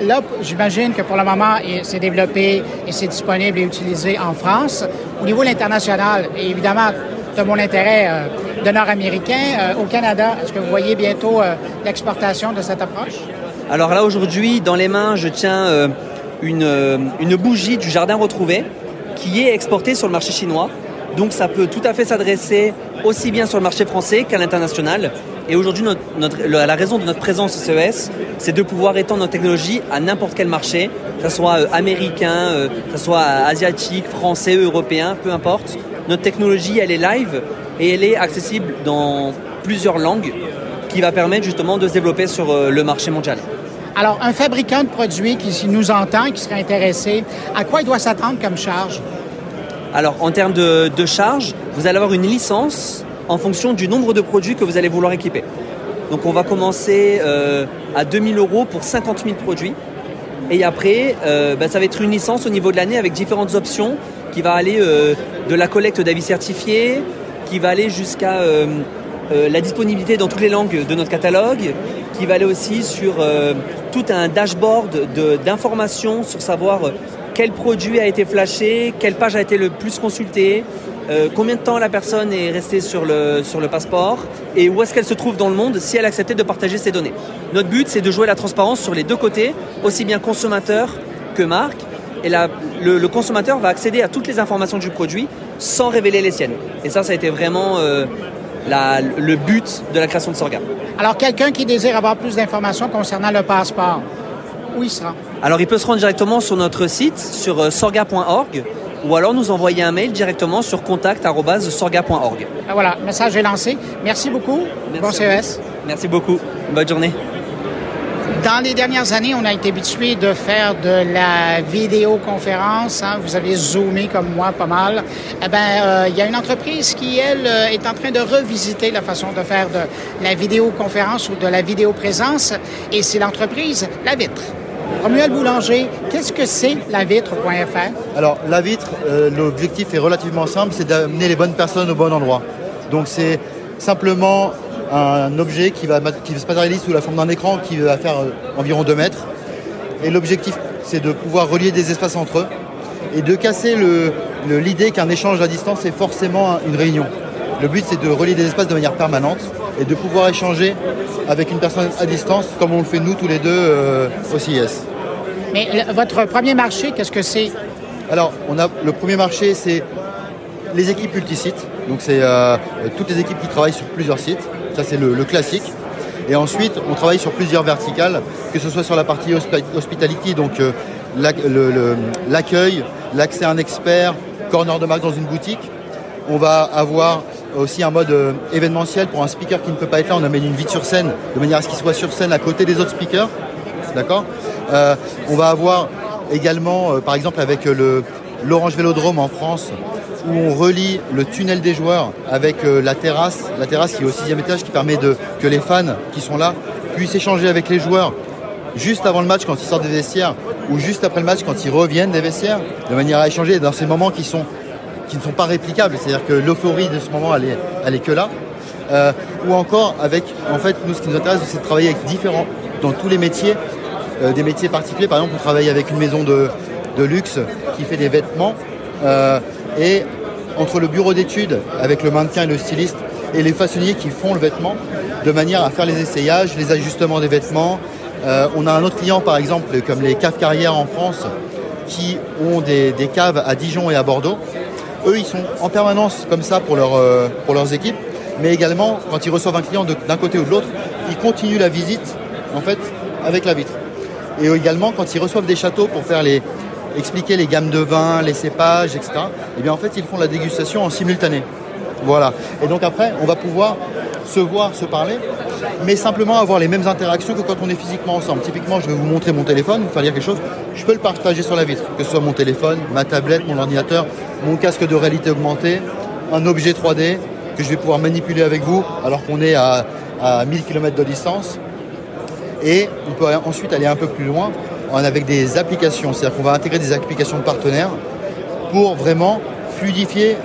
Là, j'imagine que pour le moment, c'est développé et c'est disponible et utilisé en France. Au niveau international, évidemment, de mon intérêt euh, de nord-américain. Euh, au Canada, est-ce que vous voyez bientôt euh, l'exportation de cette approche? Alors là, aujourd'hui, dans les mains, je tiens une, une bougie du Jardin Retrouvé qui est exportée sur le marché chinois. Donc ça peut tout à fait s'adresser aussi bien sur le marché français qu'à l'international. Et aujourd'hui, notre, la raison de notre présence au CES, c'est de pouvoir étendre notre technologie à n'importe quel marché, que ce soit américain, que ce soit asiatique, français, européen, peu importe notre technologie, elle est live et elle est accessible dans plusieurs langues qui va permettre justement de se développer sur euh, le marché mondial. Alors, un fabricant de produits qui nous entend, qui serait intéressé, à quoi il doit s'attendre comme charge? Alors, en termes de, charge, vous allez avoir une licence en fonction du nombre de produits que vous allez vouloir équiper. Donc, on va commencer euh, à 2000 euros pour 50 000 produits. Et après, euh, bah, ça va être une licence au niveau de l'année avec différentes options qui va aller euh, de la collecte d'avis certifiés, qui va aller jusqu'à euh, la disponibilité dans toutes les langues de notre catalogue, qui va aller aussi sur tout un dashboard d'informations sur savoir quel produit a été flashé, quelle page a été le plus consultée, combien de temps la personne est restée sur le, sur le passeport et où est-ce qu'elle se trouve dans le monde si elle acceptait de partager ses données? Notre but, c'est de jouer la transparence sur les deux côtés, aussi bien consommateur que marque, et le, consommateur va accéder à toutes les informations du produit sans révéler les siennes. Et ça, ça a été vraiment euh, le but de la création de Sorga. Alors, quelqu'un qui désire avoir plus d'informations concernant le passeport, où il sera? Alors, il peut se rendre directement sur notre site, sur euh, sorga.org, ou alors nous envoyer un mail directement sur contact.sorga.org. Ah, voilà, message est lancé. Merci beaucoup. bon CES. Merci beaucoup. Bonne journée. Dans les dernières années, on a été habitué de faire de la vidéoconférence. Hein. Vous avez zoomé comme moi pas mal. Eh ben, euh, il y a une entreprise qui, elle, euh, est en train de revisiter la façon de faire de la vidéoconférence ou de la vidéoprésence, et c'est l'entreprise La Vitre. Romuald Boulanger, qu'est-ce que c'est la vitre.fr? Alors, la vitre, euh, l'objectif est relativement simple, c'est d'amener les bonnes personnes au bon endroit. Donc, c'est simplement un objet qui, va, qui se matérialise sous la forme d'un écran qui va faire euh, environ 2 mètres. Et l'objectif, c'est de pouvoir relier des espaces entre eux et de casser l'idée qu'un échange à distance est forcément une réunion. Le but, c'est de relier des espaces de manière permanente et de pouvoir échanger avec une personne à distance comme on le fait nous tous les deux euh, au CIS. Mais votre premier marché, qu'est-ce que c'est? Alors, on a, le premier marché, c'est les équipes multisites. Donc, c'est euh, toutes les équipes qui travaillent sur plusieurs sites. Ça, c'est le, classique. Et ensuite, on travaille sur plusieurs verticales, que ce soit sur la partie hospitality, donc euh, l'accueil, l'accès à un expert, corner de marque dans une boutique. On va avoir aussi un mode euh, événementiel pour un speaker qui ne peut pas être là. On amène une vitre sur scène de manière à ce qu'il soit sur scène à côté des autres speakers. D'accord euh, On va avoir également, par exemple, avec l'Orange Vélodrome en France, où on relie le tunnel des joueurs avec euh, la terrasse, la terrasse qui est au sixième étage qui permet de, que les fans qui sont là puissent échanger avec les joueurs juste avant le match quand ils sortent des vestiaires ou juste après le match quand ils reviennent des vestiaires, de manière à échanger dans ces moments qui, sont, qui ne sont pas réplicables. C'est-à-dire que l'euphorie de ce moment, elle est, elle est que là. Euh, ou encore avec, en fait, nous, ce qui nous intéresse, c'est de travailler avec différents, dans tous les métiers, euh, des métiers particuliers. Par exemple, on travaille avec une maison de, de luxe qui fait des vêtements. Et entre le bureau d'études avec le mannequin et le styliste, et les façonniers qui font le vêtement de manière à faire les essayages, les ajustements des vêtements. Euh, on a un autre client par exemple comme les caves carrières en France qui ont des, des caves à Dijon et à Bordeaux. Eux ils sont en permanence comme ça pour, leur, euh, pour leurs équipes, mais également quand ils reçoivent un client d'un côté ou de l'autre, ils continuent la visite en fait avec la vitre. Et également quand ils reçoivent des châteaux pour faire les expliquer les gammes de vins, les cépages, etc. Et bien en fait ils font la dégustation en simultané. Voilà. Et donc après on va pouvoir se voir, se parler, mais simplement avoir les mêmes interactions que quand on est physiquement ensemble. Typiquement je vais vous montrer mon téléphone, vous dire quelque chose, je peux le partager sur la vitre, que ce soit mon téléphone, ma tablette, mon ordinateur, mon casque de réalité augmentée, un objet 3D que je vais pouvoir manipuler avec vous alors qu'on est à, à 1000 km de distance. Et on peut ensuite aller un peu plus loin avec des applications. C'est-à-dire qu'on va intégrer des applications de partenaires pour vraiment fluidifier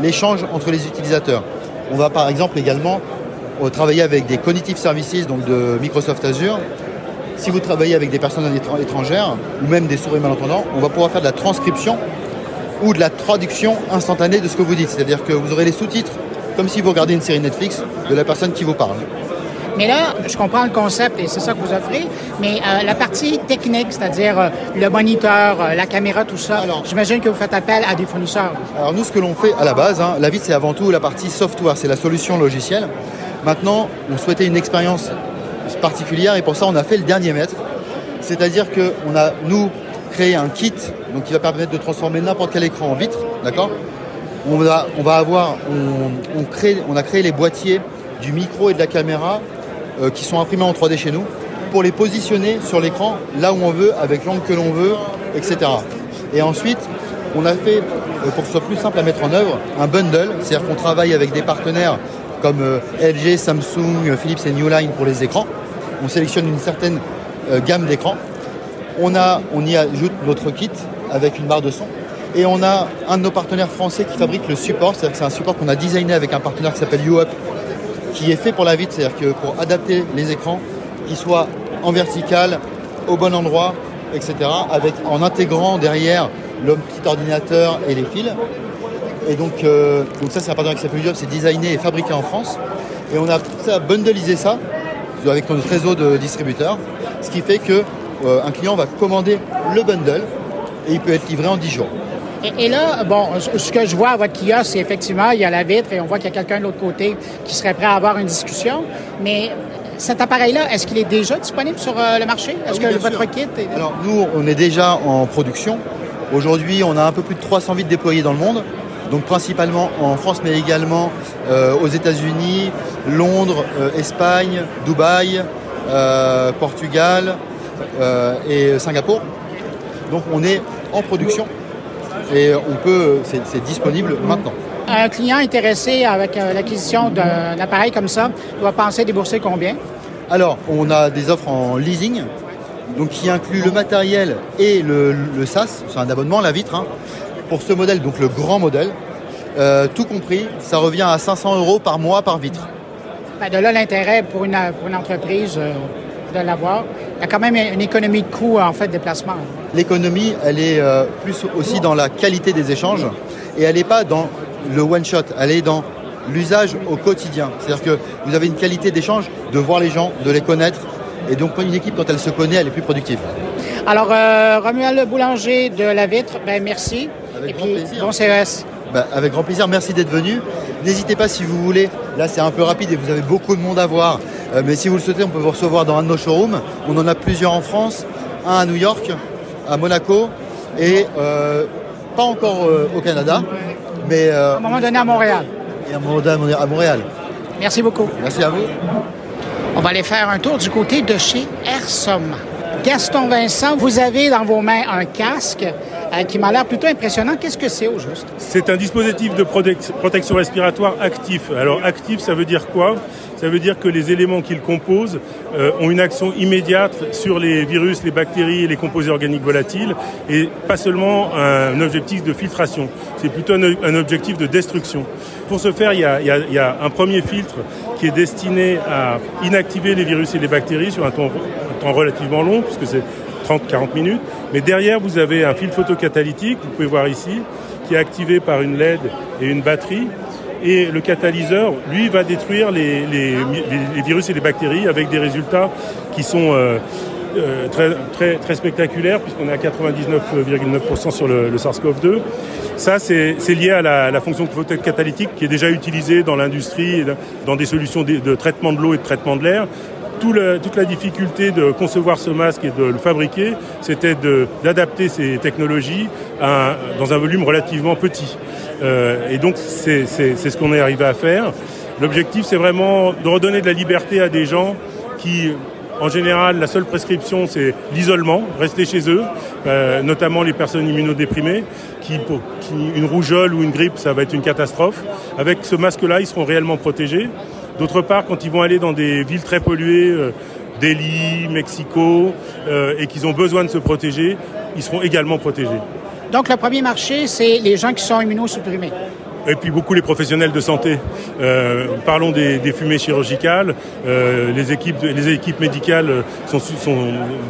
l'échange entre les utilisateurs. On va par exemple également euh, travailler avec des cognitive services donc de Microsoft Azure. Si vous travaillez avec des personnes étr- étrangères ou même des souris malentendants, on va pouvoir faire de la transcription ou de la traduction instantanée de ce que vous dites. C'est-à-dire que vous aurez les sous-titres comme si vous regardiez une série Netflix de la personne qui vous parle. Mais là, je comprends le concept et c'est ça que vous offrez, mais euh, la partie technique, c'est-à-dire euh, le moniteur, euh, la caméra, tout ça, j'imagine que vous faites appel à des fournisseurs. Alors nous, ce que l'on fait à la base, hein, la vitre, c'est avant tout la partie software, c'est la solution logicielle. Maintenant, on souhaitait une expérience particulière et pour ça, on a fait le dernier mètre. C'est-à-dire qu'on a, nous, créé un kit donc, qui va permettre de transformer n'importe quel écran en vitre, d'accord? On va, on va avoir, on, on crée, on a créé les boîtiers du micro et de la caméra euh, qui sont imprimés en 3D chez nous pour les positionner sur l'écran là où on veut, avec l'angle que l'on veut, etc. Et ensuite, on a fait, euh, pour que ce soit plus simple à mettre en œuvre, un bundle, c'est-à-dire qu'on travaille avec des partenaires comme euh, LG, Samsung, euh, Philips et Newline pour les écrans. On sélectionne une certaine gamme d'écrans. On, on y ajoute notre kit avec une barre de son. Et on a un de nos partenaires français qui fabrique le support, c'est-à-dire que c'est un support qu'on a designé avec un partenaire qui s'appelle YouUp, qui est fait pour la vitre, c'est-à-dire que pour adapter les écrans, qu'ils soient en vertical, au bon endroit, etc., avec, en intégrant derrière le petit ordinateur et les fils. Et donc, euh, donc ça, c'est un partenaire qui s'appelle YouUp, c'est designé et fabriqué en France. Et on a ça, bundlelisé ça avec notre réseau de distributeurs, ce qui fait que euh, un client va commander le bundle et il peut être livré en 10 jours. Et, là, bon, ce que je vois à votre kiosque, c'est effectivement, il y a la vitre et on voit qu'il y a quelqu'un de l'autre côté qui serait prêt à avoir une discussion. Mais cet appareil-là, est-ce qu'il est déjà disponible sur euh, le marché? Est-ce Ah oui, que votre sûr. kit est... Alors nous, on est déjà en production. Aujourd'hui, on a un peu plus de 300 vitres déployées dans le monde. Donc principalement en France, mais également euh, aux États-Unis, Londres, euh, Espagne, Dubaï, euh, Portugal et Singapour. Donc on est en production et on peut, c'est disponible maintenant. Un client intéressé avec euh, l'acquisition d'un appareil comme ça doit penser débourser combien? Alors, on a des offres en leasing, donc qui inclut le matériel et le, le SaaS, c'est un abonnement, la vitre, hein, pour ce modèle, donc le grand modèle. Euh, tout compris, ça revient à 500 euros par mois par vitre. Ben, de là, l'intérêt pour une, pour une entreprise euh, de l'avoir. Il y a quand même une économie de coût en fait de déplacement. L'économie, elle est euh, plus aussi dans la qualité des échanges et elle n'est pas dans le one-shot, elle est dans l'usage au quotidien. C'est-à-dire que vous avez une qualité d'échange, de voir les gens, de les connaître. Et donc, une équipe, quand elle se connaît, elle est plus productive. Alors, euh, Romuald Le Boulanger de La Vitre, ben merci. Avec Et grand puis, plaisir. bon CES. Bah, avec grand plaisir, merci d'être venu. N'hésitez pas si vous voulez, là c'est un peu rapide et vous avez beaucoup de monde à voir, Euh, mais si vous le souhaitez, on peut vous recevoir dans un de nos showrooms. On en a plusieurs en France, un à New York, à Monaco et euh, pas encore euh, au Canada, mais euh, À un moment donné à Montréal. et à un moment donné à Montréal. Merci beaucoup. Merci à vous. On va aller faire un tour du côté de chez Airsom. Gaston Vincent, vous avez dans vos mains un casque euh, qui m'a l'air plutôt impressionnant. Qu'est-ce que c'est au juste? C'est un dispositif de protec- protection respiratoire actif. Alors actif, ça veut dire quoi? Ça veut dire que les éléments qu'il compose euh, ont une action immédiate sur les virus, les bactéries et les composés organiques volatiles et pas seulement un objectif de filtration, c'est plutôt un, objectif de destruction. Pour ce faire, il y, a, un premier filtre qui est destiné à inactiver les virus et les bactéries sur un temps, un temps relativement long, puisque c'est 30-40 minutes. Mais derrière, vous avez un filtre photocatalytique, vous pouvez voir ici, qui est activé par une LED et une batterie. Et le catalyseur, lui, va détruire les, virus et les bactéries avec des résultats qui sont euh, euh, très, spectaculaires, puisqu'on est à 99,9% sur le, le SARS-CoV-2. Ça, c'est lié à la, fonction catalytique qui est déjà utilisée dans l'industrie, dans des solutions de traitement de l'eau et de traitement de l'air. Toute la difficulté de concevoir ce masque et de le fabriquer, c'était d'adapter ces technologies dans un volume relativement petit. Euh, et donc, c'est ce qu'on est arrivé à faire. L'objectif, c'est vraiment de redonner de la liberté à des gens qui, en général, la seule prescription, c'est l'isolement, rester chez eux, euh, notamment les personnes immunodéprimées, qui, pour qui une rougeole ou une grippe, ça va être une catastrophe. Avec ce masque-là, ils seront réellement protégés. D'autre part, quand ils vont aller dans des villes très polluées, euh, Delhi, Mexico, euh, et qu'ils ont besoin de se protéger, ils seront également protégés. Donc, le premier marché, c'est les gens qui sont immunosupprimés. Et puis beaucoup les professionnels de santé. Euh, parlons des, des fumées chirurgicales. Euh, les, équipes, les équipes médicales sont, sont,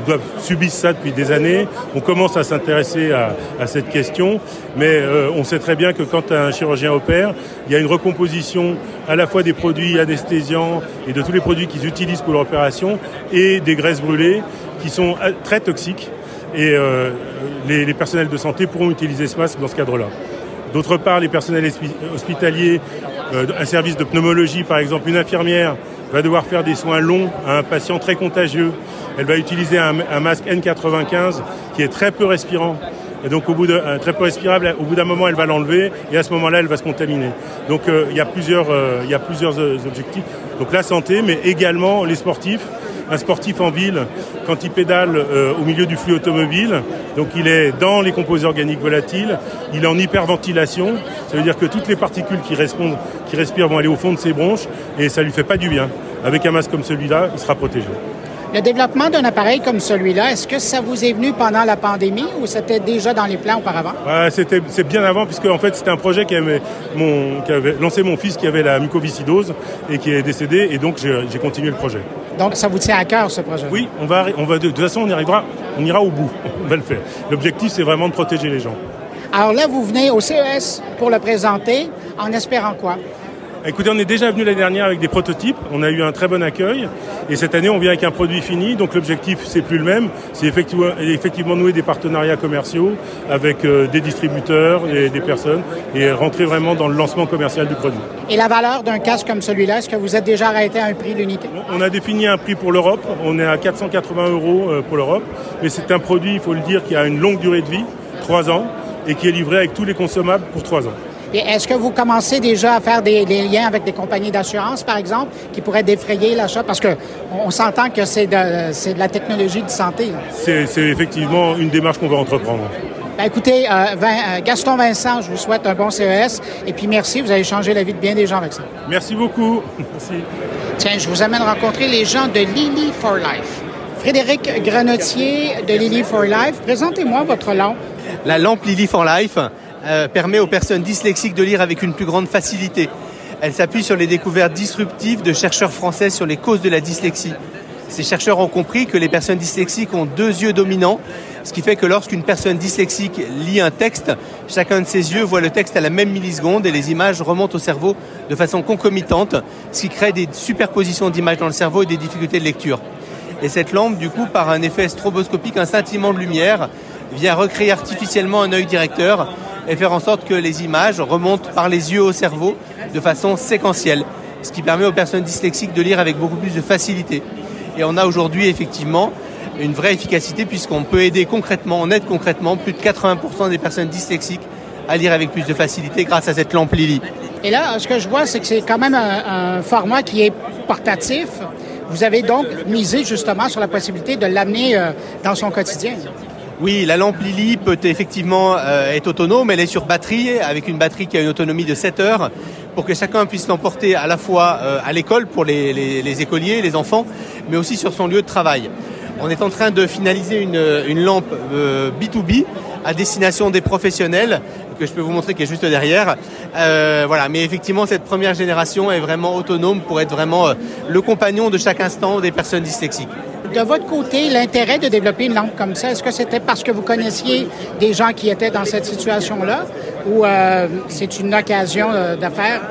doivent, subissent ça depuis des années. On commence à s'intéresser à, à cette question, mais euh, on sait très bien que quand un chirurgien opère, il y a une recomposition à la fois des produits anesthésiants et de tous les produits qu'ils utilisent pour l'opération et des graisses brûlées qui sont euh, très toxiques. Et euh, les, les personnels de santé pourront utiliser ce masque dans ce cadre-là. D'autre part, les personnels hospi- hospitaliers, euh, un service de pneumologie par exemple, une infirmière va devoir faire des soins longs à un patient très contagieux. Elle va utiliser un, masque N95 qui est très peu respirant. Et donc au bout de un très peu respirable, au bout d'un moment elle va l'enlever et à ce moment-là elle va se contaminer. Donc euh, il y a plusieurs euh, il y a plusieurs euh, objectifs. Donc la santé, mais également les sportifs. Un sportif en ville, quand il pédale euh, au milieu du flux automobile, donc il est dans les composés organiques volatiles, il est en hyperventilation, ça veut dire que toutes les particules qui, respondent, qui respirent vont aller au fond de ses bronches et ça lui fait pas du bien. Avec un masque comme celui-là, il sera protégé. Le développement d'un appareil comme celui-là, est-ce que ça vous est venu pendant la pandémie ou c'était déjà dans les plans auparavant? C'était, c'est bien avant, puisque en fait c'était un projet qui avait, mon, qui avait lancé mon fils qui avait la mucoviscidose et qui est décédé, et donc j'ai continué le projet. Donc, ça vous tient à cœur, ce projet? Oui, on va, on va de, de toute façon on y arrivera, on ira au bout, on va le faire. L'objectif c'est vraiment de protéger les gens. Alors là, vous venez au CES pour le présenter en espérant quoi? Écoutez, on est déjà venu l'année dernière avec des prototypes, on a eu un très bon accueil, et cette année on vient avec un produit fini, donc l'objectif c'est plus le même, c'est effectivement, effectivement nouer des partenariats commerciaux avec euh, des distributeurs et des personnes, et rentrer vraiment dans le lancement commercial du produit. Et la valeur d'un casque comme celui-là, est-ce que vous êtes déjà arrêté à un prix d'unité? On a défini un prix pour l'Europe, on est à 480 euros euh, pour l'Europe, mais c'est un produit, il faut le dire, qui a une longue durée de vie, 3 ans, et qui est livré avec tous les consommables pour 3 ans. Est-ce que vous commencez déjà à faire des, des liens avec des compagnies d'assurance, par exemple, qui pourraient défrayer l'achat? Parce que on, s'entend que c'est de, la technologie de santé. C'est effectivement une démarche qu'on va entreprendre. Ben, écoutez, euh, Vin- euh, Gaston Vincent, je vous souhaite un bon CES. Et puis merci, vous avez changé la vie de bien des gens avec ça. Merci beaucoup. Merci. Tiens, je vous amène rencontrer les gens de Lily for Life. Frédéric Grenotier de Lily for Life, présentez-moi votre lampe. La lampe Lily for Life euh, permet aux personnes dyslexiques de lire avec une plus grande facilité. Elle s'appuie sur les découvertes disruptives de chercheurs français sur les causes de la dyslexie. Ces chercheurs ont compris que les personnes dyslexiques ont deux yeux dominants, ce qui fait que lorsqu'une personne dyslexique lit un texte, chacun de ses yeux voit le texte à la même milliseconde et les images remontent au cerveau de façon concomitante, ce qui crée des superpositions d'images dans le cerveau et des difficultés de lecture. Et cette lampe, du coup, par un effet stroboscopique, un scintillement de lumière, vient recréer artificiellement un œil directeur et faire en sorte que les images remontent par les yeux au cerveau de façon séquentielle, ce qui permet aux personnes dyslexiques de lire avec beaucoup plus de facilité. Et on a aujourd'hui effectivement une vraie efficacité puisqu'on peut aider concrètement, on aide concrètement plus de 80% des personnes dyslexiques à lire avec plus de facilité grâce à cette lampe Lily. Et là, ce que je vois, c'est que c'est quand même un, format qui est portatif. Vous avez donc misé justement sur la possibilité de l'amener euh, dans son quotidien. Oui, la lampe Lily peut effectivement euh, être autonome. Elle est sur batterie, avec une batterie qui a une autonomie de 7 heures, pour que chacun puisse l'emporter à la fois euh, à l'école pour les, les- les écoliers, les enfants, mais aussi sur son lieu de travail. On est en train de finaliser une, lampe euh, B2B à destination des professionnels, que je peux vous montrer qui est juste derrière. Euh, voilà, mais effectivement, cette première génération est vraiment autonome pour être vraiment le compagnon de chaque instant des personnes dyslexiques. De votre côté, l'intérêt de développer une lampe comme ça, est-ce que c'était parce que vous connaissiez des gens qui étaient dans cette situation-là ou euh, c'est une occasion euh, d'affaires?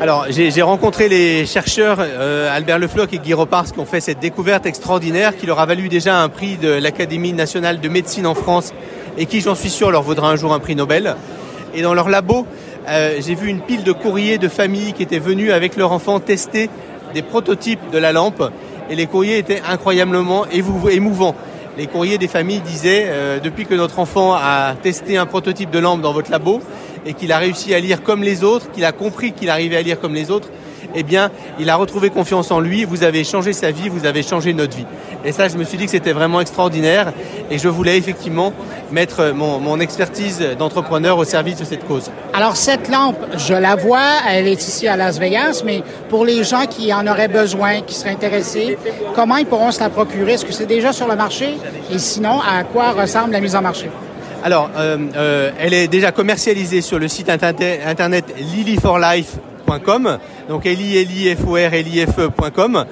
Alors, j'ai rencontré les chercheurs euh, Albert Lefloc et Guy Repars qui ont fait cette découverte extraordinaire qui leur a valu déjà un prix de l'Académie nationale de médecine en France et qui, j'en suis sûr, leur vaudra un jour un prix Nobel. Et dans leur labo, euh, j'ai vu une pile de courriers de familles qui étaient venus avec leurs enfants tester des prototypes de la lampe et les courriers étaient incroyablement émouvants. Les courriers des familles disaient, euh, depuis que notre enfant a testé un prototype de lampe dans votre labo et qu'il a réussi à lire comme les autres, qu'il a compris qu'il arrivait à lire comme les autres, eh bien, il a retrouvé confiance en lui, vous avez changé sa vie, vous avez changé notre vie. Et ça, je me suis dit que c'était vraiment extraordinaire et je voulais effectivement mettre mon, expertise d'entrepreneur au service de cette cause. Alors, cette lampe, je la vois, elle est ici à Las Vegas, mais pour les gens qui en auraient besoin, qui seraient intéressés, comment ils pourront se la procurer? Est-ce que c'est déjà sur le marché? Et sinon, à quoi ressemble la mise en marché? Alors, euh, euh, elle est déjà commercialisée sur le site internet, internet donc L-I-L-I-F-O-R-L-I-F-E.com.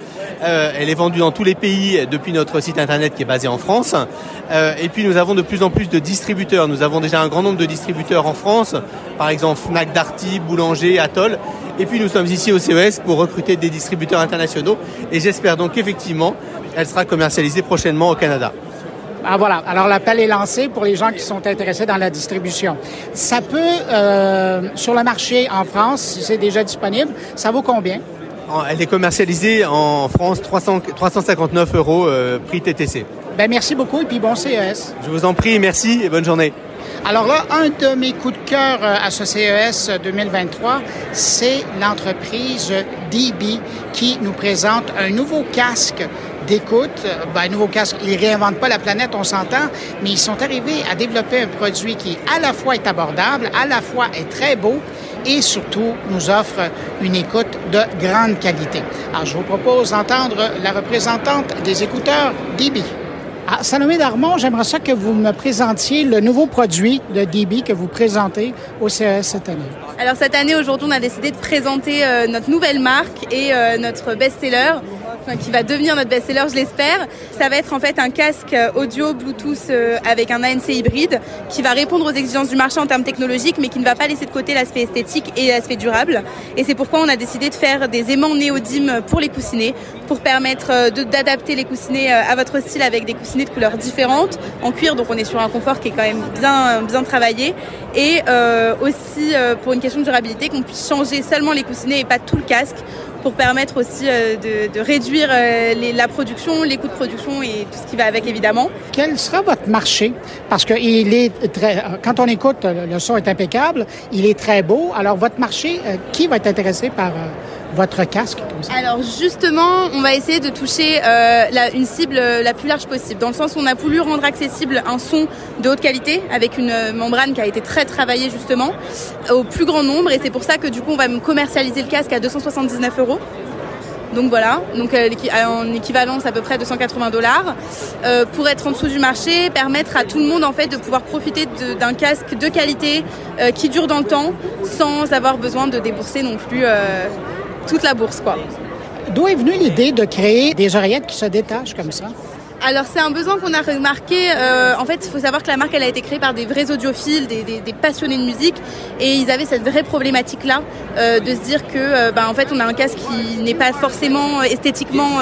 Euh, elle est vendue dans tous les pays depuis notre site internet qui est basé en France. Euh, et puis nous avons de plus en plus de distributeurs. Nous avons déjà un grand nombre de distributeurs en France, par exemple Fnac Darty, Boulanger, Atoll. Et puis nous sommes ici au CES pour recruter des distributeurs internationaux. Et j'espère donc qu'effectivement, elle sera commercialisée prochainement au Canada. Ah, voilà. Alors, l'appel est lancé pour les gens qui sont intéressés dans la distribution. Ça peut, euh, sur le marché en France, si c'est déjà disponible, ça vaut combien? Elle est commercialisée en France 300, 359 euros euh, prix TTC. Ben, merci beaucoup et puis bon CES. Je vous en prie, merci et bonne journée. Alors là, un de mes coups de cœur euh, à ce CES 2023, c'est l'entreprise DB qui nous présente un nouveau casque d'écoute. Ben, nouveau casque, ils réinventent pas la planète, on s'entend, mais ils sont arrivés à développer un produit qui à la fois est abordable, à la fois est très beau et surtout nous offre une écoute de grande qualité. Alors, je vous propose d'entendre la représentante des écouteurs DB. Ah, Salomé Darmon, j'aimerais ça que vous me présentiez le nouveau produit de DB que vous présentez au CES cette année. Alors cette année, aujourd'hui, on a décidé de présenter euh, notre nouvelle marque et euh, notre best-seller qui va devenir notre best-seller, je l'espère. Ça va être en fait un casque audio Bluetooth euh, avec un ANC hybride qui va répondre aux exigences du marché en termes technologiques, mais qui ne va pas laisser de côté l'aspect esthétique et l'aspect durable. Et c'est pourquoi on a décidé de faire des aimants néodymes pour les coussinets, pour permettre euh, d'adapter les coussinets euh, à votre style avec des coussinets de couleurs différentes, en cuir, donc on est sur un confort qui est quand même bien, bien travaillé, et aussi pour une question de durabilité, qu'on puisse changer seulement les coussinets et pas tout le casque pour permettre aussi euh, de, réduire euh, la production, les coûts de production et tout ce qui va avec évidemment. Quel sera votre marché? Parce que il est très, quand on écoute, le son est impeccable, il est très beau. Alors votre marché, euh, qui va être intéressé par votre casque Alors justement, on va essayer de toucher euh, une cible la plus large possible, dans le sens où on a voulu rendre accessible un son de haute qualité avec une euh, membrane qui a été très travaillée justement au plus grand nombre, et c'est pour ça que du coup on va commercialiser le casque à 279 euros. Donc voilà, donc euh, en équivalence à peu près 280 dollars, pour être en dessous du marché, permettre à tout le monde en fait de pouvoir profiter d'un casque de qualité qui dure dans le temps, sans avoir besoin de débourser non plus toute la bourse, quoi. D'où est venue l'idée de créer des oreillettes qui se détachent comme ça? Alors c'est un besoin qu'on a remarqué. Euh, en fait, il faut savoir que la marque elle a été créée par des vrais audiophiles, des, passionnés de musique, et ils avaient cette vraie problématique là euh, de se dire que, euh, bah, en fait, on a un casque qui n'est pas forcément esthétiquement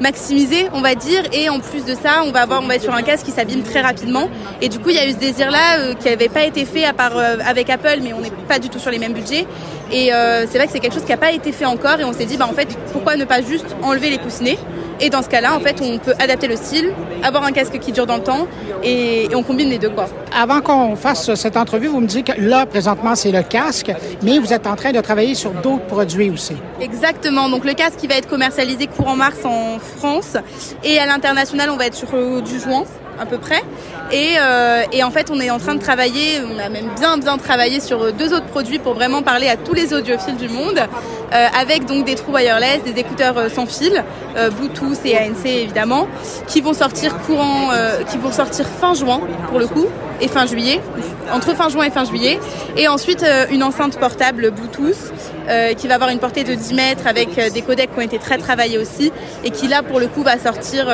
maximisé, on va dire, et en plus de ça, on va avoir, on va être sur un casque qui s'abîme très rapidement. Et du coup, il y a eu ce désir là qui n'avait pas été fait à part avec Apple, mais on n'est pas du tout sur les mêmes budgets. Et c'est vrai que c'est quelque chose qui n'a pas été fait encore, et on s'est dit, bah en fait, pourquoi ne pas juste enlever les coussinets? Et dans ce cas-là, en fait, on peut adapter le style, avoir un casque qui dure dans le temps et, on combine les deux. Quoi. Avant qu'on fasse cette entrevue, vous me dites que là, présentement, c'est le casque, mais vous êtes en train de travailler sur d'autres produits aussi. Exactement. Donc, le casque qui va être commercialisé courant mars en France et à l'international, on va être sur euh, du juin à peu près. Et, euh, et, en fait, on est en train de travailler, on a même bien bien travaillé sur deux autres produits pour vraiment parler à tous les audiophiles du monde, euh, avec donc des trous wireless, des écouteurs euh, sans fil, Bluetooth et ANC évidemment, qui vont sortir courant, qui vont sortir fin juin pour le coup et fin juillet, entre fin juin et fin juillet, et ensuite une enceinte portable Bluetooth qui va avoir une portée de 10 mètres avec des codecs qui ont été très travaillés aussi, et qui là pour le coup va sortir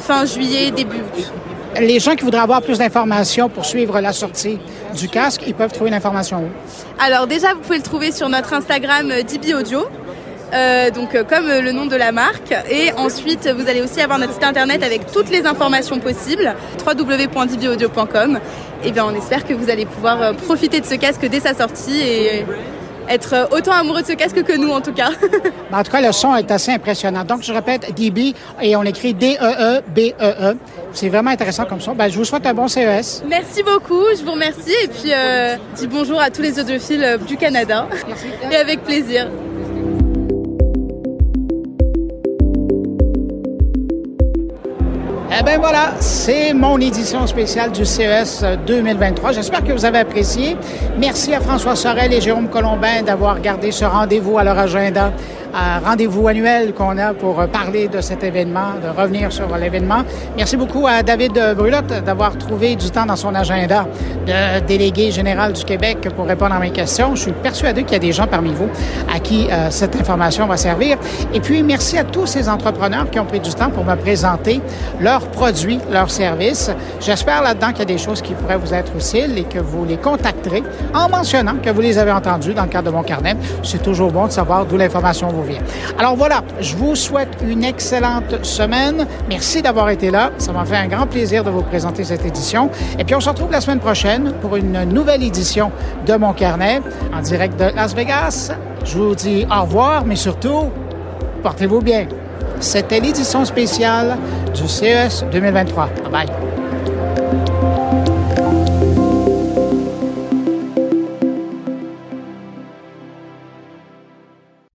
fin juillet début août. les gens qui voudraient avoir plus d'informations pour suivre la sortie du casque, ils peuvent trouver l'information où? Alors déjà, vous pouvez le trouver sur notre Instagram euh, DB Audio. Euh, donc euh, comme euh, le nom de la marque et ensuite vous allez aussi avoir notre site internet avec toutes les informations possibles www.dbaudio.com et bien on espère que vous allez pouvoir euh, profiter de ce casque dès sa sortie et être euh, autant amoureux de ce casque que nous en tout cas. Ben, En tout cas, le son est assez impressionnant. Donc, je répète, DB, et on écrit D-E-E-B-E-E. C'est vraiment intéressant comme son. Ben, je vous souhaite un bon E CES. Merci beaucoup, je vous remercie et puis euh, dis bonjour à tous les audiophiles euh, du Canada et avec plaisir. Eh bien voilà, c'est mon édition spéciale du CES 2023. J'espère que vous avez apprécié. Merci à François Sorel et Jérôme Colombin d'avoir gardé ce rendez-vous à leur agenda. Un rendez-vous annuel qu'on a pour parler de cet événement, de revenir sur l'événement. Merci beaucoup à David Brulotte d'avoir trouvé du temps dans son agenda de délégué général du Québec pour répondre à mes questions. Je suis persuadé qu'il y a des gens parmi vous à qui euh, cette information va servir. Et puis, merci à tous ces entrepreneurs qui ont pris du temps pour me présenter leurs produits, leurs services. J'espère là-dedans qu'il y a des choses qui pourraient vous être utiles et que vous les contacterez en mentionnant que vous les avez entendues dans le cadre de mon carnet. C'est toujours bon de savoir d'où l'information vous Alors voilà, je vous souhaite une excellente semaine. Merci d'avoir été là. Ça m'a fait un grand plaisir de vous présenter cette édition. Et puis on se retrouve la semaine prochaine pour une nouvelle édition de mon carnet en direct de Las Vegas. Je vous dis au revoir, mais surtout, portez-vous bien. C'était l'édition spéciale du CES 2023. Bye bye.